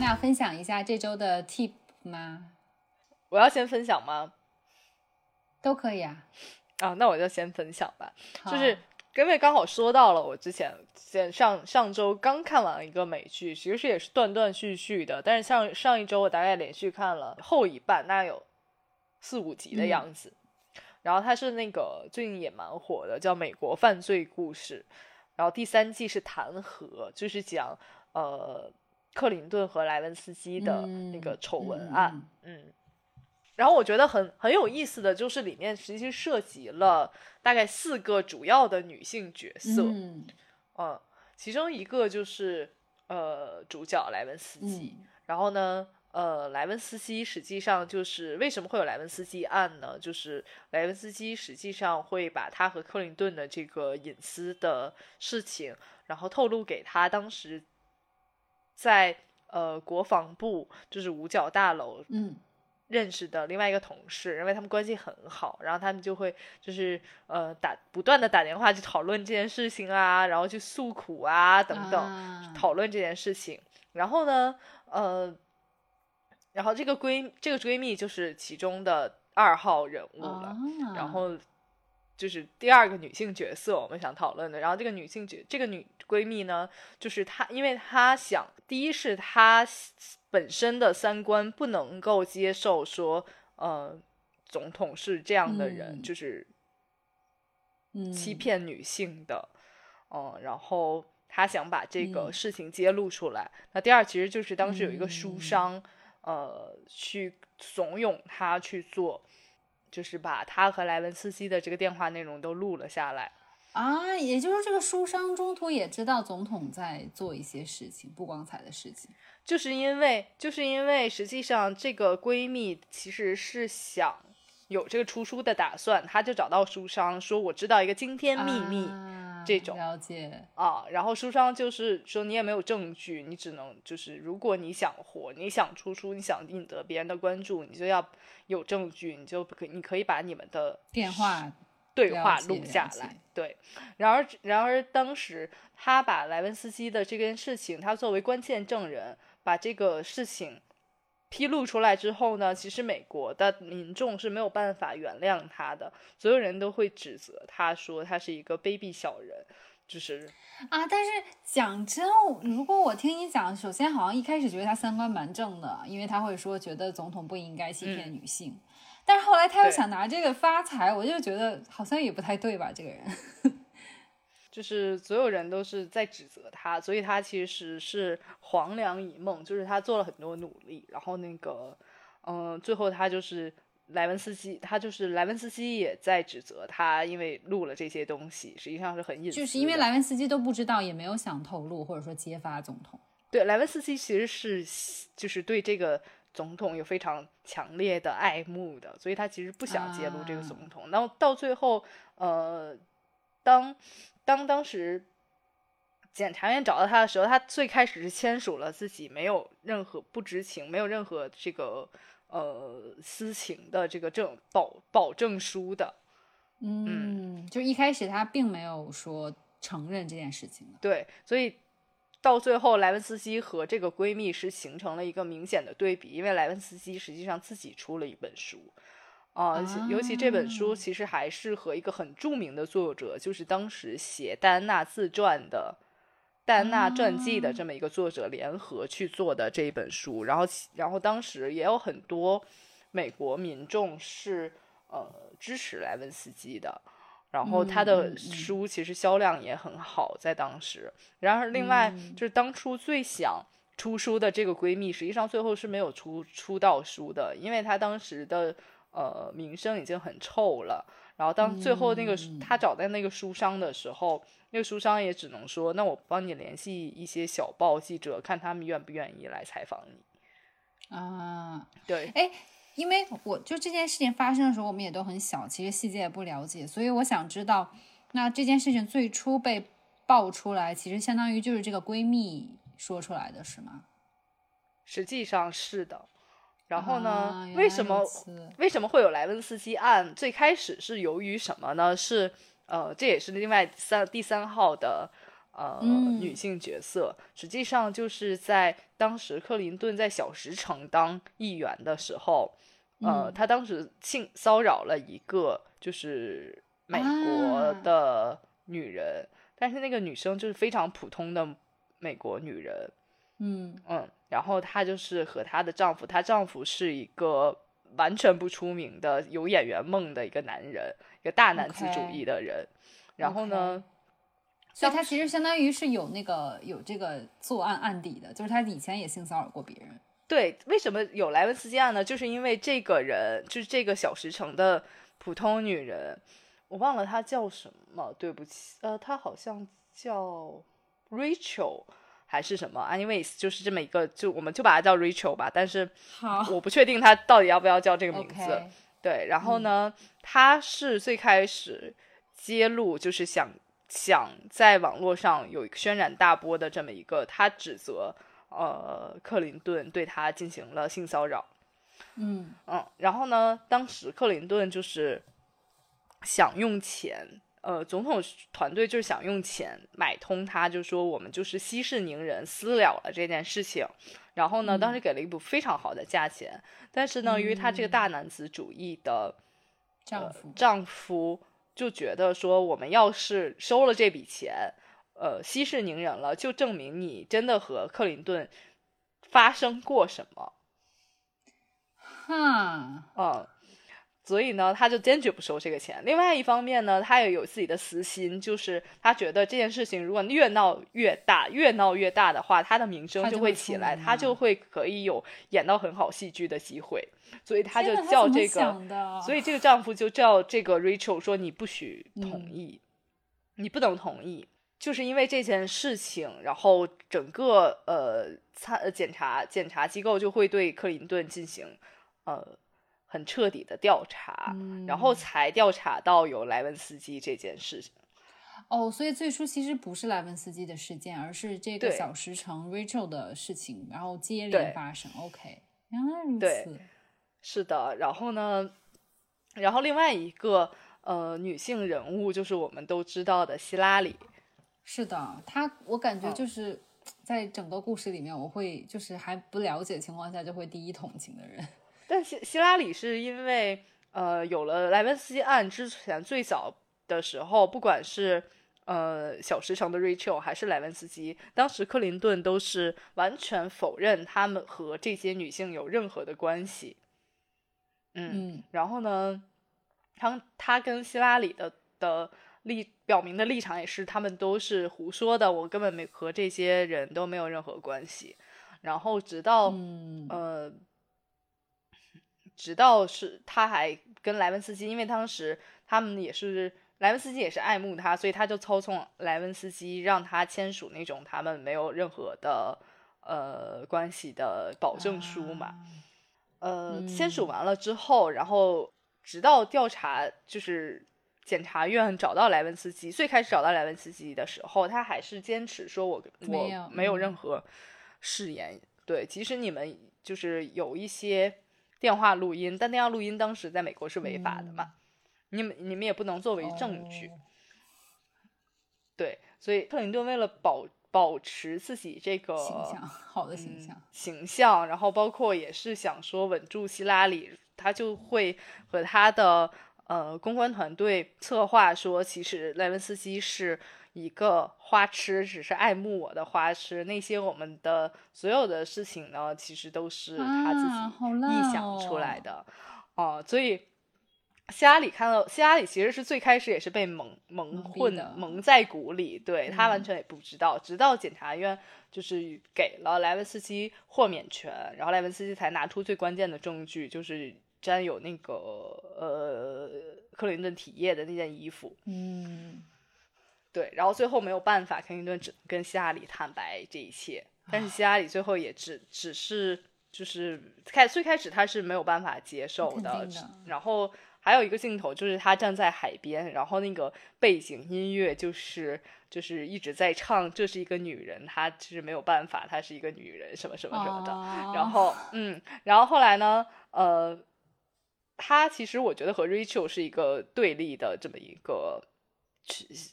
Speaker 1: 那要分享一下这周的 tip 吗？
Speaker 2: 我要先分享吗？
Speaker 1: 都可以啊，
Speaker 2: 啊，那我就先分享吧。就是因为刚好说到了，我之前前上上周刚看完了一个美剧，其实也是断断续续的，但是像上一周我大概连续看了后一半，大概有四五集的
Speaker 1: 嗯
Speaker 2: 样子。然后它是那个最近也蛮火的，叫《美国犯罪故事》，然后第三季是弹劾，就是讲呃克林顿和莱文斯基的那个
Speaker 1: 嗯
Speaker 2: 丑闻
Speaker 1: 嗯
Speaker 2: 案。
Speaker 1: 嗯
Speaker 2: 嗯，然后我觉得很很有意思的就是里面其实际涉及了大概四个主要的女性角色，嗯
Speaker 1: 嗯
Speaker 2: 其中一个就是呃主角莱文斯基，
Speaker 1: 嗯
Speaker 2: 然后呢。呃，莱文斯基实际上就是为什么会有莱文斯基案呢？就是莱文斯基实际上会把他和克林顿的这个隐私的事情，然后透露给他当时在呃国防部就是五角大楼
Speaker 1: 嗯
Speaker 2: 认识的另外一个同事，因为他们关系很好，然后他们就会就是呃打不断的打电话去讨论这件事情啊，然后去诉苦啊等等，
Speaker 1: 啊
Speaker 2: 讨论这件事情。然后呢，呃，然后这个闺这个闺蜜就是其中的二号人物了，
Speaker 1: 啊
Speaker 2: 然后就是第二个女性角色我们想讨论的。然后这个女性角这个女闺蜜呢，就是她，因为她想，第一是她本身的三观不能够接受说，呃，总统是这样的人，
Speaker 1: 嗯。
Speaker 2: 就是
Speaker 1: 嗯。
Speaker 2: 欺骗女性的，嗯，然后她想把这个
Speaker 1: 嗯。
Speaker 2: 事情揭露出来。那第二其实就是当时有一个书
Speaker 1: 嗯。
Speaker 2: 商，呃，去怂恿她去做，就是把她和莱文斯基的这个电话内容都录了下来。
Speaker 1: 啊，也就是说这个书商中途也知道总统在做一些事情不光彩的事情。
Speaker 2: 就是因为，就是因为实际上这个闺蜜其实是想有这个出书的打算，她就找到书商说：“我知道一个惊天秘密。
Speaker 1: 啊
Speaker 2: 这种
Speaker 1: 了解，
Speaker 2: 啊，然后书商就是说你也没有证据，你只能就是如果你想火，你想出书，你想引得别人的关注，你就要有证据，你就可你可以把你们的
Speaker 1: 电话
Speaker 2: 对话录下来。对，然而然而当时他把莱文斯基的这件事情，他作为关键证人，把这个事情披露出来之后呢，其实美国的民众是没有办法原谅他的，所有人都会指责他说他是一个卑鄙小人，就是
Speaker 1: 啊。但是讲真，如果我听你讲，首先好像一开始觉得他三观蛮正的，因为他会说觉得总统不应该欺骗女性，但是后来他又想拿这个发财，我就觉得好像也不太对吧，这个人。
Speaker 2: 就是所有人都是在指责他，所以他其实是黄粱一梦，就是他做了很多努力，然后那个，嗯，最后他就是莱文斯基，他就是莱文斯基也在指责他，因为录了这些东西，实际上是很隐私。
Speaker 1: 就是因为莱文斯基都不知道，也没有想透露或者说揭发总统。
Speaker 2: 对，莱文斯基其实是就是对这个总统有非常强烈的爱慕的，所以他其实不想揭露这个总统。然后到最后，呃，当。当当时检察院找到他的时候，他最开始是签署了自己没有任何不知情、没有任何这个呃私情的这个证保保证书的。
Speaker 1: 嗯，就一开始他并没有说承认这件事情的。
Speaker 2: 对，所以到最后莱文斯基和这个闺蜜是形成了一个明显的对比，因为莱文斯基实际上自己出了一本书。啊，尤其这本书其实还是和一个很著名的作者，就是当时写戴安娜自传的戴安娜传记的这么一个作者联合去做的这一本书。然后，然后当时也有很多美国民众是呃支持莱文斯基的，然后他的书其实销量也很好，在当时。然而，另外就是当初最想出书的这个闺蜜，实际上最后是没有出出道书的，因为她当时的。呃，名声已经很臭了。然后当最后那个他找到那个书商的时候，那个书商也只能说：“那我帮你联系一些小报记者，看他们愿不愿意来采访你。”
Speaker 1: 啊，
Speaker 2: 对，
Speaker 1: 哎，因为我就这件事情发生的时候，我们也都很小，其实细节也不了解，所以我想知道，那这件事情最初被爆出来，其实相当于就是这个闺蜜说出来的是吗？
Speaker 2: 实际上是的。然后呢？为什么为什么会有莱温斯基案？最开始是由于什么呢？是呃，这也是另外三第三号的呃女性角色。实际上就是在当时克林顿在小石城当议员的时候，呃，他当时性骚扰了一个就是美国的女人，但是那个女生就是非常普通的美国女人。
Speaker 1: 嗯
Speaker 2: 嗯，然后她就是和她的丈夫，她丈夫是一个完全不出名的有演员梦的一个男人，一个大男子主义的人。然后呢，
Speaker 1: 所以他其实相当于是有那个有这个作案案底的，就是他以前也性骚扰过别人。
Speaker 2: 对，为什么有莱文斯基案呢？就是因为这个人就是这个小石城的普通女人，我忘了她叫什么，对不起，呃，她好像叫 Rachel。还是什么？Anyways，就是这么一个，就我们就把它叫 Rachel 吧。但是我不确定他到底要不要叫这个名字。对，然后呢，他是最开始揭露，就是想想在网络上有一个轩然大波的这么一个，他指责呃克林顿对他进行了性骚扰。
Speaker 1: 嗯
Speaker 2: 嗯，然后呢，当时克林顿就是想用钱。呃，总统团队就是想用钱买通他，就说我们就是息事宁人，私了了这件事情。然后呢，当时给了一笔非常好的价钱，但是呢，因为他这个大男子主义的
Speaker 1: 丈夫，
Speaker 2: 丈夫就觉得说，我们要是收了这笔钱，呃，息事宁人了，就证明你真的和克林顿发生过什么。
Speaker 1: 哈，
Speaker 2: 嗯。所以呢，他就坚决不收这个钱。另外一方面呢，他也有自己的私心，就是他觉得这件事情如果越闹越大，越闹越大的话，他的名声就会起来，他就会可以有演到很好戏剧的机会。所以他就叫这个，所以这个丈夫就叫这个 Rachel 说：“你不许同意，你不能同意。”就是因为这件事情，然后整个呃参检查检查机构就会对克林顿进行呃。很彻底的调查，然后才调查到有莱文斯基这件事情。
Speaker 1: 哦，所以最初其实不是莱文斯基的事件，而是这个小石城 Rachel 的事情，然后接连发生。OK，原来如此。
Speaker 2: 是的，然后呢，然后另外一个呃女性人物就是我们都知道的希拉里。
Speaker 1: 是的，她我感觉就是在整个故事里面，我会就是还不了解情况下就会第一同情的人。
Speaker 2: 但希希拉里是因为呃有了莱文斯基案之前最早的时候，不管是呃小石城的 Rachel 还是莱文斯基，当时克林顿都是完全否认他们和这些女性有任何的关系。嗯，然后呢，他他跟希拉里的的立表明的立场也是，他们都是胡说的，我根本没和这些人都没有任何关系。然后直到呃。直到是他还跟莱文斯基，因为当时他们也是莱文斯基也是爱慕他，所以他就操纵莱文斯基让他签署那种他们没有任何的呃关系的保证书嘛。呃，签署完了之后，然后直到调查就是检察院找到莱文斯基，最开始找到莱文斯基的时候，他还是坚持说我我没有任何誓言。对，即使你们就是有一些。电话录音，但电话录音当时在美国是违法的嘛？你们你们也不能作为证据。对，所以克林顿为了保保持自己这个
Speaker 1: 形象好的形象
Speaker 2: 形象，然后包括也是想说稳住希拉里，他就会和他的呃公关团队策划说，其实莱文斯基是。一个花痴，只是爱慕我的花痴。那些我们的所有的事情呢，其实都是他自己臆想出来的。哦，所以希拉里看到希拉里其实是最开始也是被蒙蒙混蒙在鼓里，对他完全也不知道。直到检察院就是给了莱文斯基豁免权，然后莱文斯基才拿出最关键的证据，就是沾有那个呃克林顿体液的那件衣服。
Speaker 1: 嗯。
Speaker 2: 对，然后最后没有办法，克林顿只能跟希拉里坦白这一切。但是希拉里最后也只只是就是开最开始他是没有办法接受的。然后还有一个镜头就是他站在海边，然后那个背景音乐就是就是一直在唱，这是一个女人，她其实没有办法，她是一个女人，什么什么什么的。然后嗯，然后后来呢，呃，他其实我觉得和 Rachel 是一个对立的这么一个。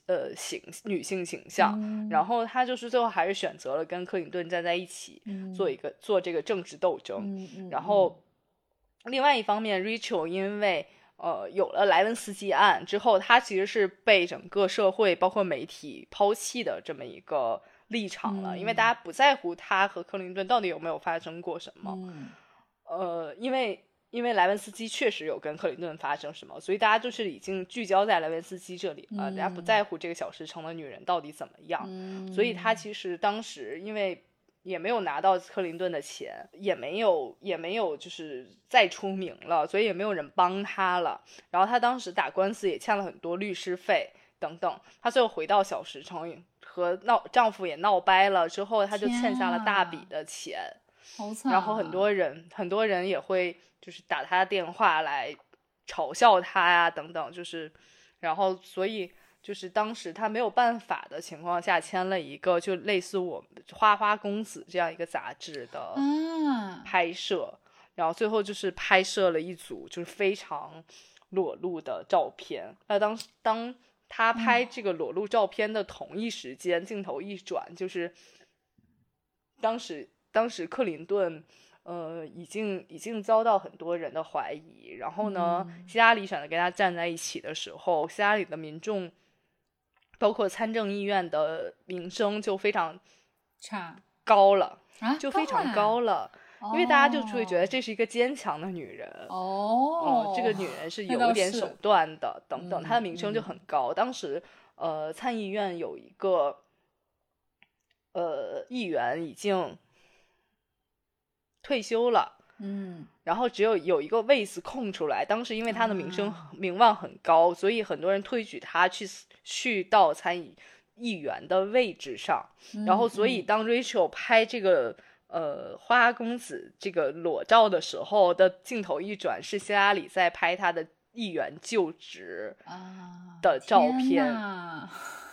Speaker 2: 呃，形女性形象，然后他就是最后还是选择了跟克林顿站在一起，做一个做这个政治斗争。然后，另外一方面，Rachel 因为呃有了莱文斯基案之后，他其实是被整个社会包括媒体抛弃的这么一个立场了，因为大家不在乎他和克林顿到底有没有发生过什么。呃，因为。因为莱文斯基确实有跟克林顿发生什么，所以大家就是已经聚焦在莱文斯基这里了，大家不在乎这个小时城的女人到底怎么样。所以他其实当时因为也没有拿到克林顿的钱，也没有也没有就是再出名了，所以也没有人帮他了。然后他当时打官司也欠了很多律师费等等。他最后回到小时城和闹丈夫也闹掰了之后，他就欠下了大笔的钱。然后很多人很多人也会。就是打他的电话来嘲笑他呀，等等，就是，然后所以就是当时他没有办法的情况下签了一个就类似我们《花花公子》这样一个杂志的拍摄，然后最后就是拍摄了一组就是非常裸露的照片。那当当他拍这个裸露照片的同一时间，镜头一转，就是当时当时克林顿。呃，已经已经遭到很多人的怀疑。然后呢，希拉里选择跟他站在一起的时候，希拉里的民众，包括参政议院的名声就非常
Speaker 1: 差
Speaker 2: 高了
Speaker 1: 啊，
Speaker 2: 就非常高了，因为大家就会觉得这是一个坚强的女人
Speaker 1: 哦，
Speaker 2: 这个女人是有点手段的等等，她的名声就很高。当时呃，参议院有一个呃议员已经。退休了，
Speaker 1: 嗯，
Speaker 2: 然后只有有一个位子空出来。当时因为他的名声名望很高，所以很多人推举他去去到参议议员的位置上。然后，所以当 Rachel 拍这个呃花公子这个裸照的时候，的镜头一转，是希拉里在拍他的议员就职的照片。[laughs]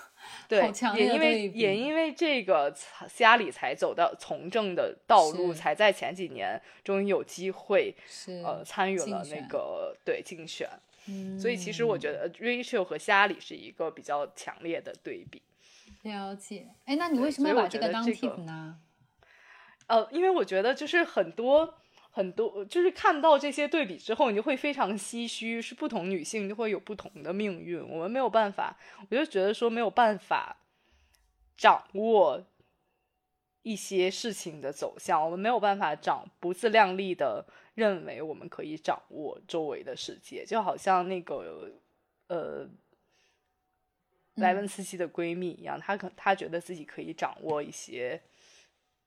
Speaker 2: 对，也因为也因为这个，家里才走到从政的道路，才在前几年终于有机会，呃，参与了那个对竞选。所以其实我觉得 Rachel 和家里是一个比较强烈的对比。
Speaker 1: 了解。哎，那你为什么要把这个当
Speaker 2: 觉得这
Speaker 1: tip
Speaker 2: 个
Speaker 1: 呢？
Speaker 2: 呃，因为我觉得就是很多很多，就是看到这些对比之后，你就会非常唏嘘，是不同女性就会有不同的命运，我们没有办法，我就觉得说没有办法掌握一些事情的走向，我们没有办法掌不自量力的认为我们可以掌握周围的世界，就好像那个呃。莱文斯基的闺蜜一样，她可她觉得自己可以掌握一些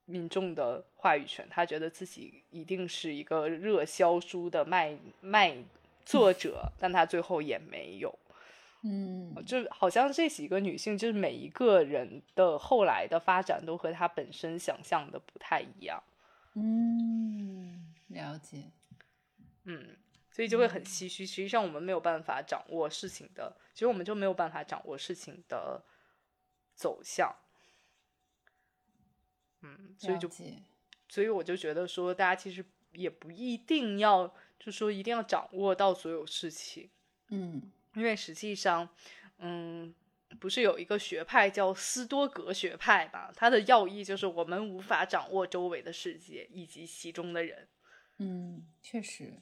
Speaker 2: 民众的话语权，他觉得自己一定是一个热销书的卖卖作者，但他最后也没有。
Speaker 1: 嗯
Speaker 2: 就好像这几个女性，就是每一个人的后来的发展都和她本身想象的不太一样，
Speaker 1: 嗯，了解。
Speaker 2: 嗯，所以就会很唏嘘。实际上我们没有办法掌握事情的，其实我们就没有办法掌握事情的走向。嗯，所以就。所以我就觉得说，大家其实也不一定要，就说一定要掌握到所有事情，
Speaker 1: 嗯
Speaker 2: 因为实际上，嗯，不是有一个学派叫斯多格学派嘛？它的要义就是我们无法掌握周围的世界以及其中的人。
Speaker 1: 嗯，确实，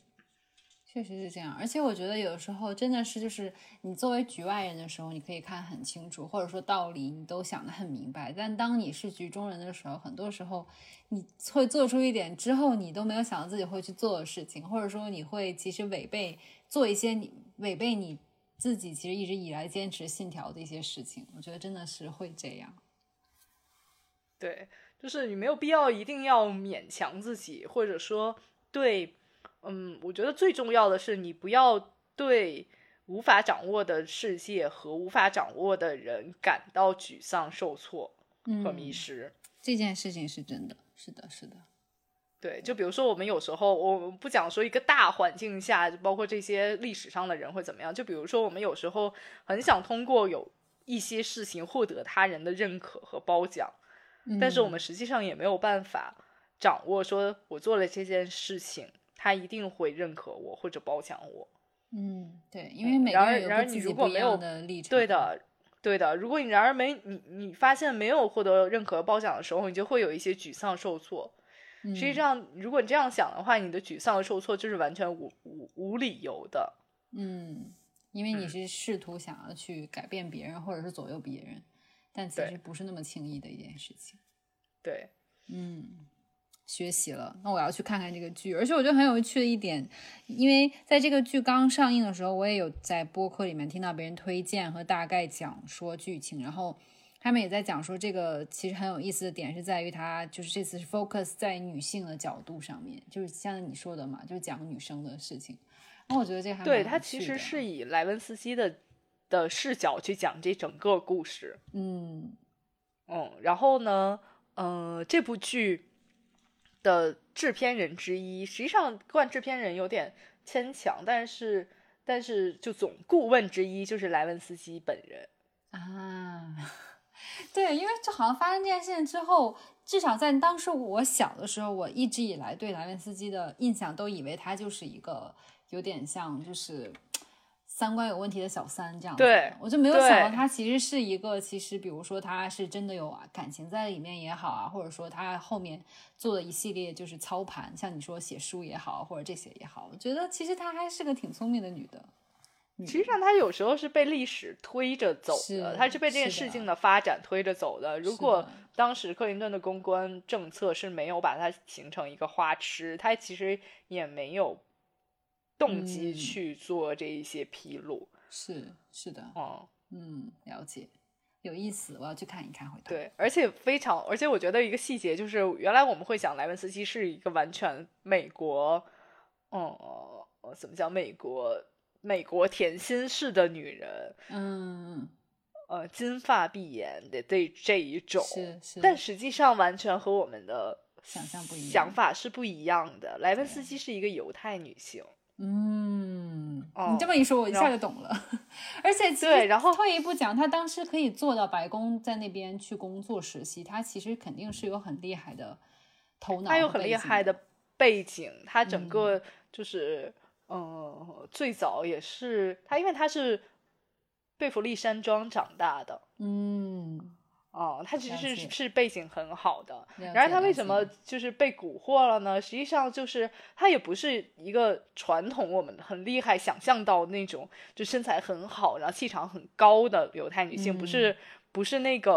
Speaker 1: 确实是这样。而且我觉得有时候真的是，就是你作为局外人的时候，你可以看很清楚，或者说道理你都想得很明白。但当你是局中人的时候，很多时候你会做出一点之后你都没有想到自己会去做的事情，或者说你会其实违背做一些你违背你自己其实一直以来坚持信条的一些事情。我觉得真的是会这样。
Speaker 2: 对，就是你没有必要一定要勉强自己，或者说对，嗯，我觉得最重要的是你不要对无法掌握的世界和无法掌握的人感到沮丧、受挫和迷
Speaker 1: 嗯
Speaker 2: 失。
Speaker 1: 这件事情是真的，是的，是的。
Speaker 2: 对，就比如说我们有时候，我们不讲说一个大环境下，就包括这些历史上的人会怎么样。就比如说我们有时候很想通过有一些事情获得他人的认可和褒奖，但是我们实际上也没有办法掌握，说我做了这件事情，他一定会认可我或者褒奖我。
Speaker 1: 嗯，对，因为每个
Speaker 2: 然而
Speaker 1: 人有
Speaker 2: 然而你
Speaker 1: 个自己不一
Speaker 2: 如果没有
Speaker 1: 样的立场。
Speaker 2: 对的，对的。如果你然而没你你发现没有获得认可褒奖的时候，你就会有一些沮丧受挫。实际
Speaker 1: 嗯
Speaker 2: 上，如果你这样想的话，你的沮丧和受挫就是完全无无无理由的。
Speaker 1: 嗯，因为你
Speaker 2: 嗯
Speaker 1: 是试图想要去改变别人，或者是左右别人，但其实不是那么轻易的一件事情。
Speaker 2: 对，
Speaker 1: 嗯，学习了，那我要去看看这个剧。而且我觉得很有趣的一点，因为在这个剧刚上映的时候，我也有在播客里面听到别人推荐和大概讲说剧情，然后他们也在讲说这个其实很有意思的点是在于它就是这次是 focus 在女性的角度上面，就是像你说的嘛，就是讲女生的事情。然后我觉得这还蛮
Speaker 2: 对，
Speaker 1: 有
Speaker 2: 它其实是以莱文斯基的的视角去讲这整个故事。
Speaker 1: 嗯
Speaker 2: 嗯，然后呢，呃，这部剧的制片人之一，实际上冠制片人有点牵强，但是但是就总顾问之一就是莱文斯基本人。
Speaker 1: 啊，[laughs] 对，因为就好像发生这件事情之后，至少在当时我小的时候，我一直以来对莱文斯基的印象都以为他就是一个有点像就是三观有问题的小三这样。
Speaker 2: 对
Speaker 1: 我就没有想到
Speaker 2: 对
Speaker 1: 他其实是一个，其实比如说他是真的有感情在里面也好啊，或者说他后面做的一系列就是操盘，像你说写书也好，或者这些也好，我觉得其实她还是个挺聪明的女的。
Speaker 2: 实际上，他有时候是被历史推着走
Speaker 1: 是
Speaker 2: 的，他是被这件事情的发展推着走的。如果当时克林顿的公关政策是没有把它形成一个花痴，她其实也没有动机
Speaker 1: 嗯
Speaker 2: 去做这一些披露。
Speaker 1: 是是的，
Speaker 2: 哦，
Speaker 1: 嗯，了解，有意思，我要去看一看回头。
Speaker 2: 对，而且非常，而且我觉得一个细节就是，原来我们会想莱文斯基是一个完全美国，嗯，呃怎么讲美国美国甜心式的女人，
Speaker 1: 嗯，
Speaker 2: 呃，金发碧眼的这这一种，
Speaker 1: 是是，
Speaker 2: 但实际上完全和我们的
Speaker 1: 想象不一样
Speaker 2: 想法是不一样的。莱文斯基是一个犹太女性，
Speaker 1: 嗯，
Speaker 2: 哦
Speaker 1: 你这么一说，我一下就懂了。[laughs] 而且其实
Speaker 2: 对然后
Speaker 1: 退一步讲，他当时可以做到白宫在那边去工作实习，他其实肯定是有很厉害的头脑，
Speaker 2: 他有很厉害
Speaker 1: 的。
Speaker 2: 背景，他整
Speaker 1: 嗯
Speaker 2: 个就是，嗯、最早也是他，因为他是贝弗利山庄长大的，
Speaker 1: 嗯
Speaker 2: 哦，他其实是是背景很好的。然而他为什么就是被蛊惑了呢？实际上就是他也不是一个传统我们很厉害想象到那种就身材很好，然后气场很高的犹太女性，不
Speaker 1: 嗯
Speaker 2: 是不是那个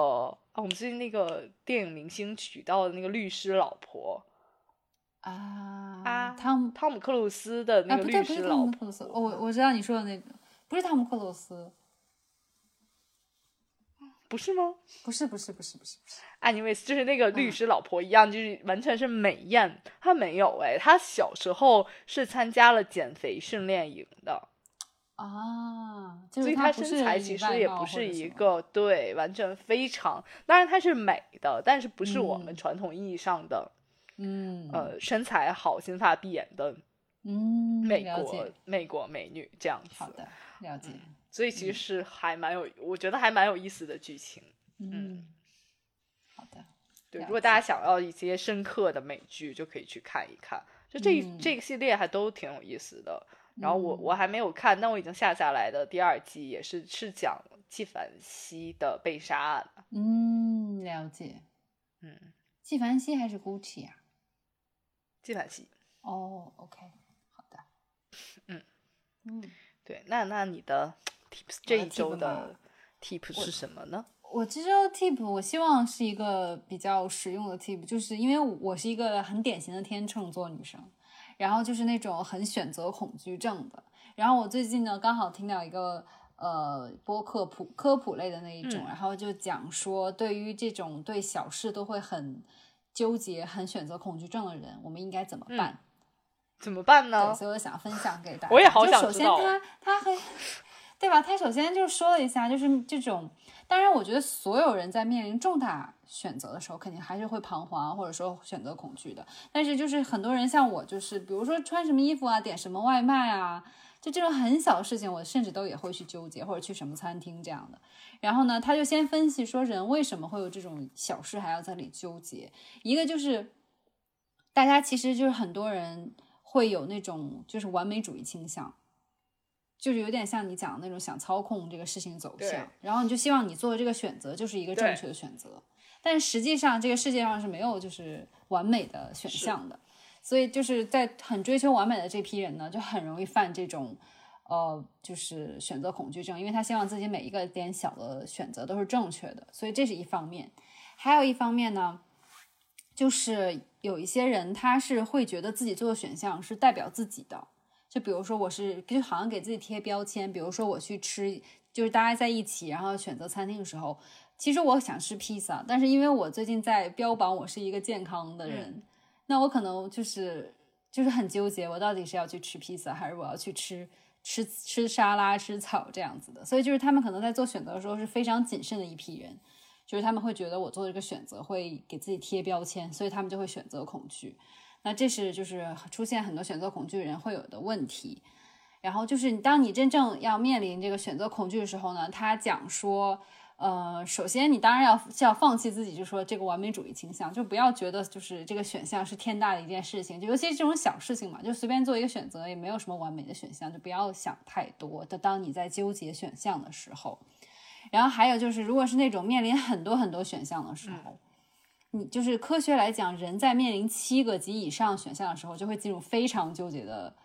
Speaker 2: 啊，我们最近那个电影明星娶到的那个律师老婆
Speaker 1: 啊
Speaker 2: 啊，
Speaker 1: 汤姆
Speaker 2: 汤姆克鲁斯的那
Speaker 1: 啊，
Speaker 2: 个
Speaker 1: 不对，
Speaker 2: 律
Speaker 1: 不是
Speaker 2: 师老婆。
Speaker 1: 汤姆克鲁斯，哦我我知道你说的那个，不是汤姆克鲁斯，
Speaker 2: 不是吗
Speaker 1: 不是不是不是不是不是
Speaker 2: ，？anyways，就是那个
Speaker 1: 嗯
Speaker 2: 律师老婆一样，就是完全是美艳。她没有哎，她小时候是参加了减肥训练营的，
Speaker 1: 啊，就
Speaker 2: 所以她身材其实也不是一个对完全非常，当然她是美的，但是不是我们
Speaker 1: 嗯
Speaker 2: 传统意义上的、
Speaker 1: 嗯
Speaker 2: 呃身材好、金发碧眼的
Speaker 1: 嗯
Speaker 2: 美国美国美女这样子。
Speaker 1: 好的了解
Speaker 2: 所以其实是还蛮有，我觉得还蛮有意思的剧情。
Speaker 1: 嗯好的
Speaker 2: 对，如果大家想要一些深刻的美剧，就可以去看一看。就这、
Speaker 1: 嗯
Speaker 2: 这个系列还都挺有意思的。然后我
Speaker 1: 嗯
Speaker 2: 我还没有看，但我已经下下来的第二季也是是讲纪梵希的被杀案。
Speaker 1: 嗯了解，
Speaker 2: 嗯，
Speaker 1: 纪梵希还是 Gucci 啊？
Speaker 2: 纪梵希。
Speaker 1: 哦，OK，好的，
Speaker 2: 嗯
Speaker 1: 嗯。
Speaker 2: 对，那那你的 [tsk] tips 这一周的 tip 是什么呢？
Speaker 1: 我这周 tip 我希望是一个比较实用的 tip，就是因为我是一个很典型的天秤座女生，然后就是那种很选择恐惧症的。然后我最近呢刚好听到一个呃播客普科普类的那一种，
Speaker 2: 嗯
Speaker 1: 然后就讲说对于这种对小事都会很纠结、很选择恐惧症的人，我们应该怎么办？
Speaker 2: 怎么办，呢？
Speaker 1: 所以我想分享给大家。
Speaker 2: 我也好
Speaker 1: 就首先他他很，对吧？他首先就说了一下，就是这种，当然我觉得所有人在面临重大选择的时候，肯定还是会彷徨或者说选择恐惧的。但是就是很多人像我，就是比如说穿什么衣服啊，点什么外卖啊。就这种很小的事情，我甚至都也会去纠结，或者去什么餐厅这样的。然后呢，他就先分析说人为什么会有这种小事还要在这里纠结。一个就是大家其实就是很多人会有那种就是完美主义倾向，就是有点像你讲的那种想操控这个事情走向，然后你就希望你做的这个选择就是一个正确的选择，但实际上这个世界上是没有就是完美的选项的，所以就是在很追求完美的这批人呢，就很容易犯这种。呃，就是选择恐惧症，因为他希望自己每一个点小的选择都是正确的，所以这是一方面。还有一方面呢，就是有一些人他是会觉得自己做的选项是代表自己的，就比如说我是就好像给自己贴标签，比如说我去吃，就是大家在一起，然后选择餐厅的时候，其实我想吃披萨，但是因为我最近在标榜我是一个健康的人，那我可能就是就是很纠结，我到底是要去吃披萨，还是我要去吃吃吃沙拉、吃草这样子的。所以就是他们可能在做选择的时候是非常谨慎的一批人，就是他们会觉得我做这个选择会给自己贴标签，所以他们就会选择恐惧。那这是就是出现很多选择恐惧的人会有的问题。然后就是当你真正要面临这个选择恐惧的时候呢，他讲说，呃，首先你当然要是要放弃自己，就说这个完美主义倾向，就不要觉得就是这个选项是天大的一件事情，就尤其是这种小事情嘛，就随便做一个选择，也没有什么完美的选项，就不要想太多。的当你在纠结选项的时候，然后还有就是，如果是那种面临很多很多选项的时候，你就是科学来讲，人在面临七个及以上选项的时候，就会进入非常纠结的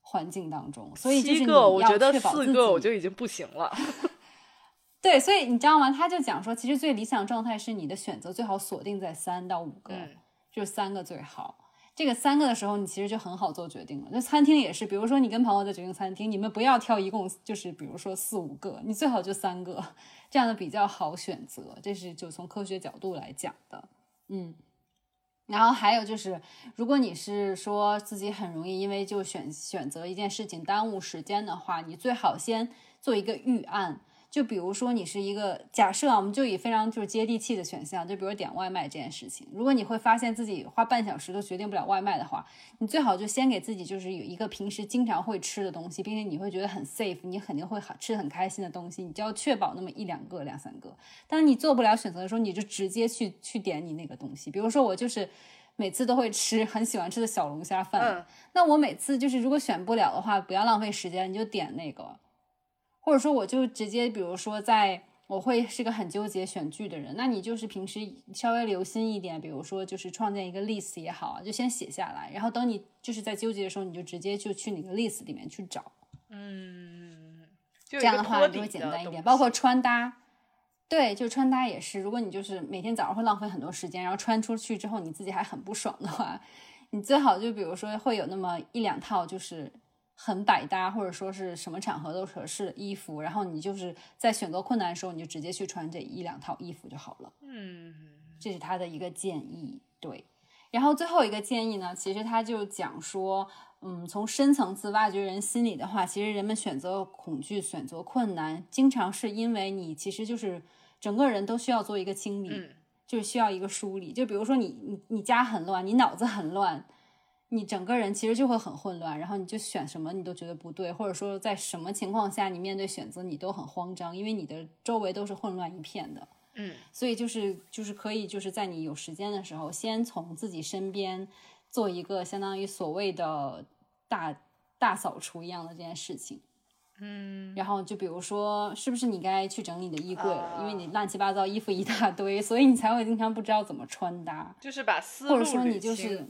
Speaker 1: 环境当中。所以就是你
Speaker 2: 七个，我
Speaker 1: 要
Speaker 2: 觉得四个我
Speaker 1: 己
Speaker 2: 就已经不行了。[laughs]
Speaker 1: 对，所以你知道吗？他就讲说，其实最理想状态是你的选择最好锁定在三到五个，
Speaker 2: 嗯
Speaker 1: 就是三个最好。这个三个的时候，你其实就很好做决定了。那餐厅也是，比如说你跟朋友在决定餐厅，你们不要挑一共就是比如说四五个，你最好就三个，这样的比较好选择。这是就从科学角度来讲的，嗯。然后还有就是，如果你是说自己很容易因为就选选择一件事情耽误时间的话，你最好先做一个预案。就比如说你是一个假设啊，我们就以非常就是接地气的选项，就比如点外卖这件事情。如果你会发现自己花半小时都决定不了外卖的话，你最好就先给自己就是有一个平时经常会吃的东西，并且你会觉得很 safe，你肯定会好吃的很开心的东西，你就要确保那么一两个、两三个。当你做不了选择的时候，你就直接去去点你那个东西。比如说我就是每次都会吃很喜欢吃的小龙虾饭，
Speaker 2: 嗯
Speaker 1: 那我每次就是如果选不了的话，不要浪费时间，你就点那个，或者说我就直接比如说在我会是个很纠结选剧的人，那你就是平时稍微留心一点，比如说就是创建一个 list 也好，就先写下来，然后等你就是在纠结的时候，你就直接就去那个 list 里面去找，
Speaker 2: 嗯，
Speaker 1: 这样的话就会简单一点。包括穿搭，对，就穿搭也是，如果你就是每天早上会浪费很多时间，然后穿出去之后你自己还很不爽的话，你最好就比如说会有那么一两套就是。很百搭，或者说是什么场合都合适的衣服，然后你就是在选择困难的时候，你就直接去穿这一两套衣服就好了。
Speaker 2: 嗯，
Speaker 1: 这是他的一个建议。对，然后最后一个建议呢，其实他就讲说，嗯，从深层次挖掘人心理的话，其实人们选择恐惧、选择困难，经常是因为你其实就是整个人都需要做一个清理，就是需要一个梳理。就比如说你你你家很乱，你脑子很乱。你整个人其实就会很混乱，然后你就选什么你都觉得不对，或者说在什么情况下你面对选择你都很慌张，因为你的周围都是混乱一片的。
Speaker 2: 嗯，
Speaker 1: 所以就是就是可以就是在你有时间的时候，先从自己身边做一个相当于所谓的大大扫除一样的这件事情。
Speaker 2: 嗯，
Speaker 1: 然后就比如说，是不是你该去整理你的衣柜了？因为你乱七八糟衣服一大堆，所以你才会经常不知道怎么穿搭。
Speaker 2: 就是把思
Speaker 1: 路或者说你就是。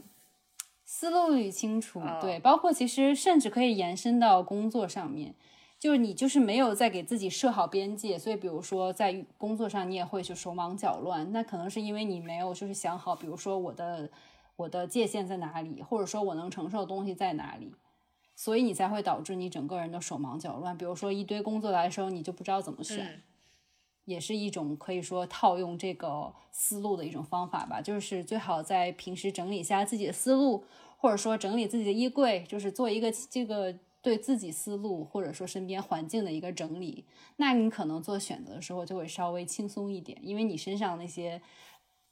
Speaker 1: 思路捋清楚，对，包括其实甚至可以延伸到工作上面，就是你就是没有在给自己设好边界，所以比如说在工作上你也会去手忙脚乱，那可能是因为你没有就是想好，比如说我的我的界限在哪里，或者说我能承受的东西在哪里，所以你才会导致你整个人的手忙脚乱。比如说一堆工作来的时候，你就不知道怎么选。也是一种可以说套用这个思路的一种方法吧，就是最好在平时整理一下自己的思路，或者说整理自己的衣柜，就是做一个这个对自己思路或者说身边环境的一个整理。那你可能做选择的时候就会稍微轻松一点，因为你身上那些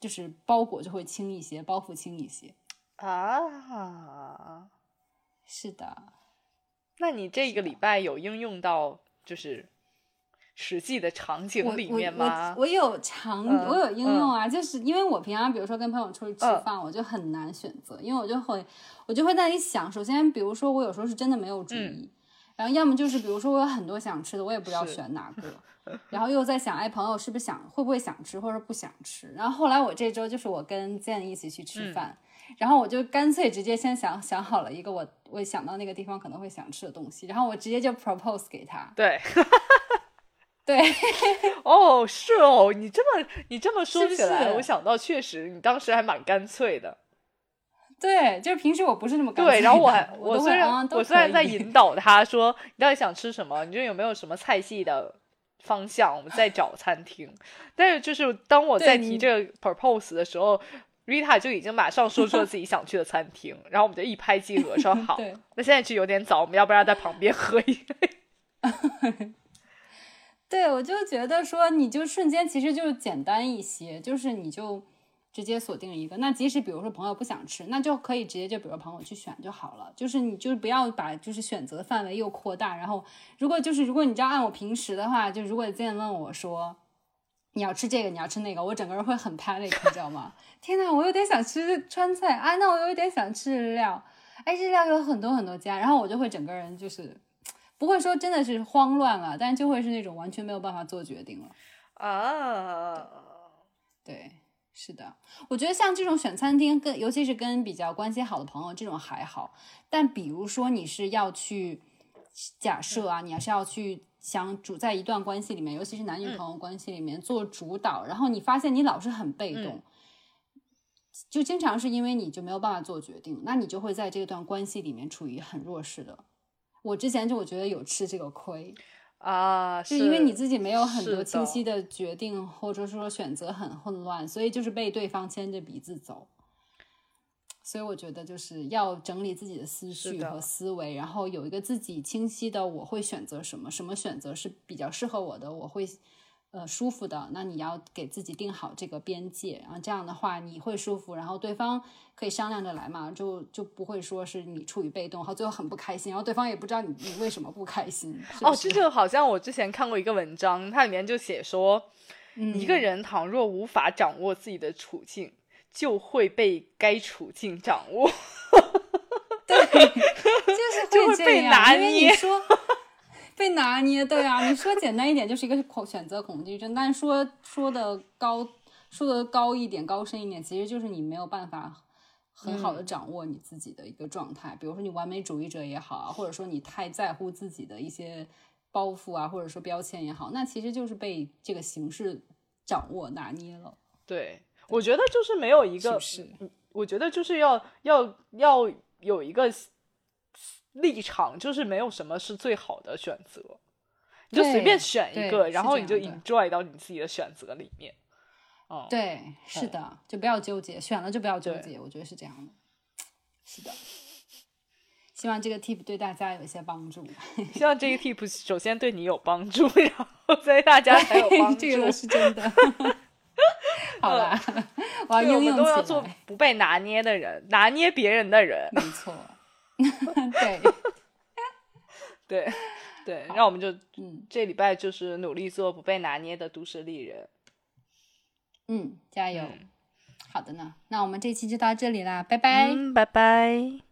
Speaker 1: 就是包裹就会轻一些，包袱轻一些
Speaker 2: 啊。
Speaker 1: 是的，
Speaker 2: 那你这个礼拜有应用到就是？实际的场景里面
Speaker 1: 吗？我我有场，我有应用啊，就是因为我平常比如说跟朋友出去吃饭，我就很难选择，因为我就会我就会在那里想，首先比如说我有时候是真的没有主意，然后要么就是比如说我有很多想吃的，我也不知道选哪个，[laughs] 然后又在想，哎，朋友是不是想会不会想吃或者不想吃？然后后来我这周就是我跟 Zen 一起去吃饭，然后我就干脆直接先想想好了一个我我想到那个地方可能会想吃的东西，然后我直接就 propose 给他。
Speaker 2: 对。[laughs] [laughs]
Speaker 1: 对，[laughs]
Speaker 2: 哦，是哦，你这么你这么说起来，我想到确实你当时还蛮干脆的。
Speaker 1: 对，就是平时我不是那么干
Speaker 2: 脆。对，然后我还
Speaker 1: 我
Speaker 2: 虽然我虽然在引导他说你到底想吃什么，你这有没有什么菜系的方向，我们再找餐厅。但是就是当我在提这个 propose 的时候，Rita 就已经马上说出了自己想去的餐厅，然后我们就一拍即合，说 [laughs] 好。那现在去有点早，我们要不然在旁边喝一杯。
Speaker 1: 对，我就觉得说，你就瞬间其实就简单一些，就是你就直接锁定一个。那即使比如说朋友不想吃，那就可以直接就比如朋友去选就好了。就是你就不要把就是选择范围又扩大。然后如果就是如果你这样按我平时的话，就如果今天问我说你要吃这个，你要吃那个，我整个人会很 panic，你知道吗？[laughs] 天呐，我有点想吃川菜啊，那我有点想吃日料，哎，日料有很多很多家，然后我就会整个人就是。不会说真的是慌乱了，但就会是那种完全没有办法做决定了
Speaker 2: 啊。
Speaker 1: 对，是的，我觉得像这种选餐厅，跟尤其是跟比较关系好的朋友，这种还好。但比如说你是要去假设啊，你要是要去想主在一段关系里面，尤其是男女朋友关系里面做主导，然后你发现你老是很被动，就经常是因为你就没有办法做决定，那你就会在这段关系里面处于很弱势的。我之前就我觉得有吃这个亏
Speaker 2: 啊，
Speaker 1: 就因为你自己没有很多清晰的决定，或者说选择很混乱，所以就是被对方牵着鼻子走。所以我觉得就是要整理自己的思绪和思维，然后有一个自己清晰的我会选择什么，什么选择是比较适合我的，我会。呃，舒服的，那你要给自己定好这个边界，然后这样的话你会舒服，然后对方可以商量着来嘛，就就不会说是你处于被动，然后最后很不开心，然后对方也不知道你你为什么不开心。
Speaker 2: 哦，这就好像我之前看过一个文章，它里面就写说，一个人倘若无法掌握自己的处境，就会被该处境掌握。[laughs]
Speaker 1: 对，就是会
Speaker 2: 被拿捏。[laughs]
Speaker 1: 被拿捏，对啊，你说简单一点就是一个恐选择恐惧症，但说说的高说的高一点、高深一点，其实就是你没有办法很好的掌握你自己的一个状态。比如说你完美主义者也好啊，或者说你太在乎自己的一些包袱啊，或者说标签也好，那其实就是被这个形式掌握拿捏了。
Speaker 2: 对，我觉得就是没有一个，
Speaker 1: 是
Speaker 2: 我觉得就是要要要有一个。立场就是没有什么是最好的选择，你就随便选一个，然后你就 enjoy 到你自己的选择里面。哦，
Speaker 1: 对，是的，就不要纠结，选了就不要纠结，我觉得是这样的。是的，希望这个 tip 对大家有一些帮助。
Speaker 2: 希望这个 tip 首先对你有帮助，[laughs] 然后对大家才有帮助。
Speaker 1: 这个是真的。[laughs] 好吧，我要应用
Speaker 2: 都要做不被拿捏的人，拿捏别人的人。
Speaker 1: 没错。[laughs] [laughs] 对，
Speaker 2: 对，对，那我们就嗯，这礼拜就是努力做不被拿捏的都市丽人。
Speaker 1: 嗯，加油！好的呢，那我们这期就到这里啦，拜拜，
Speaker 2: 拜拜。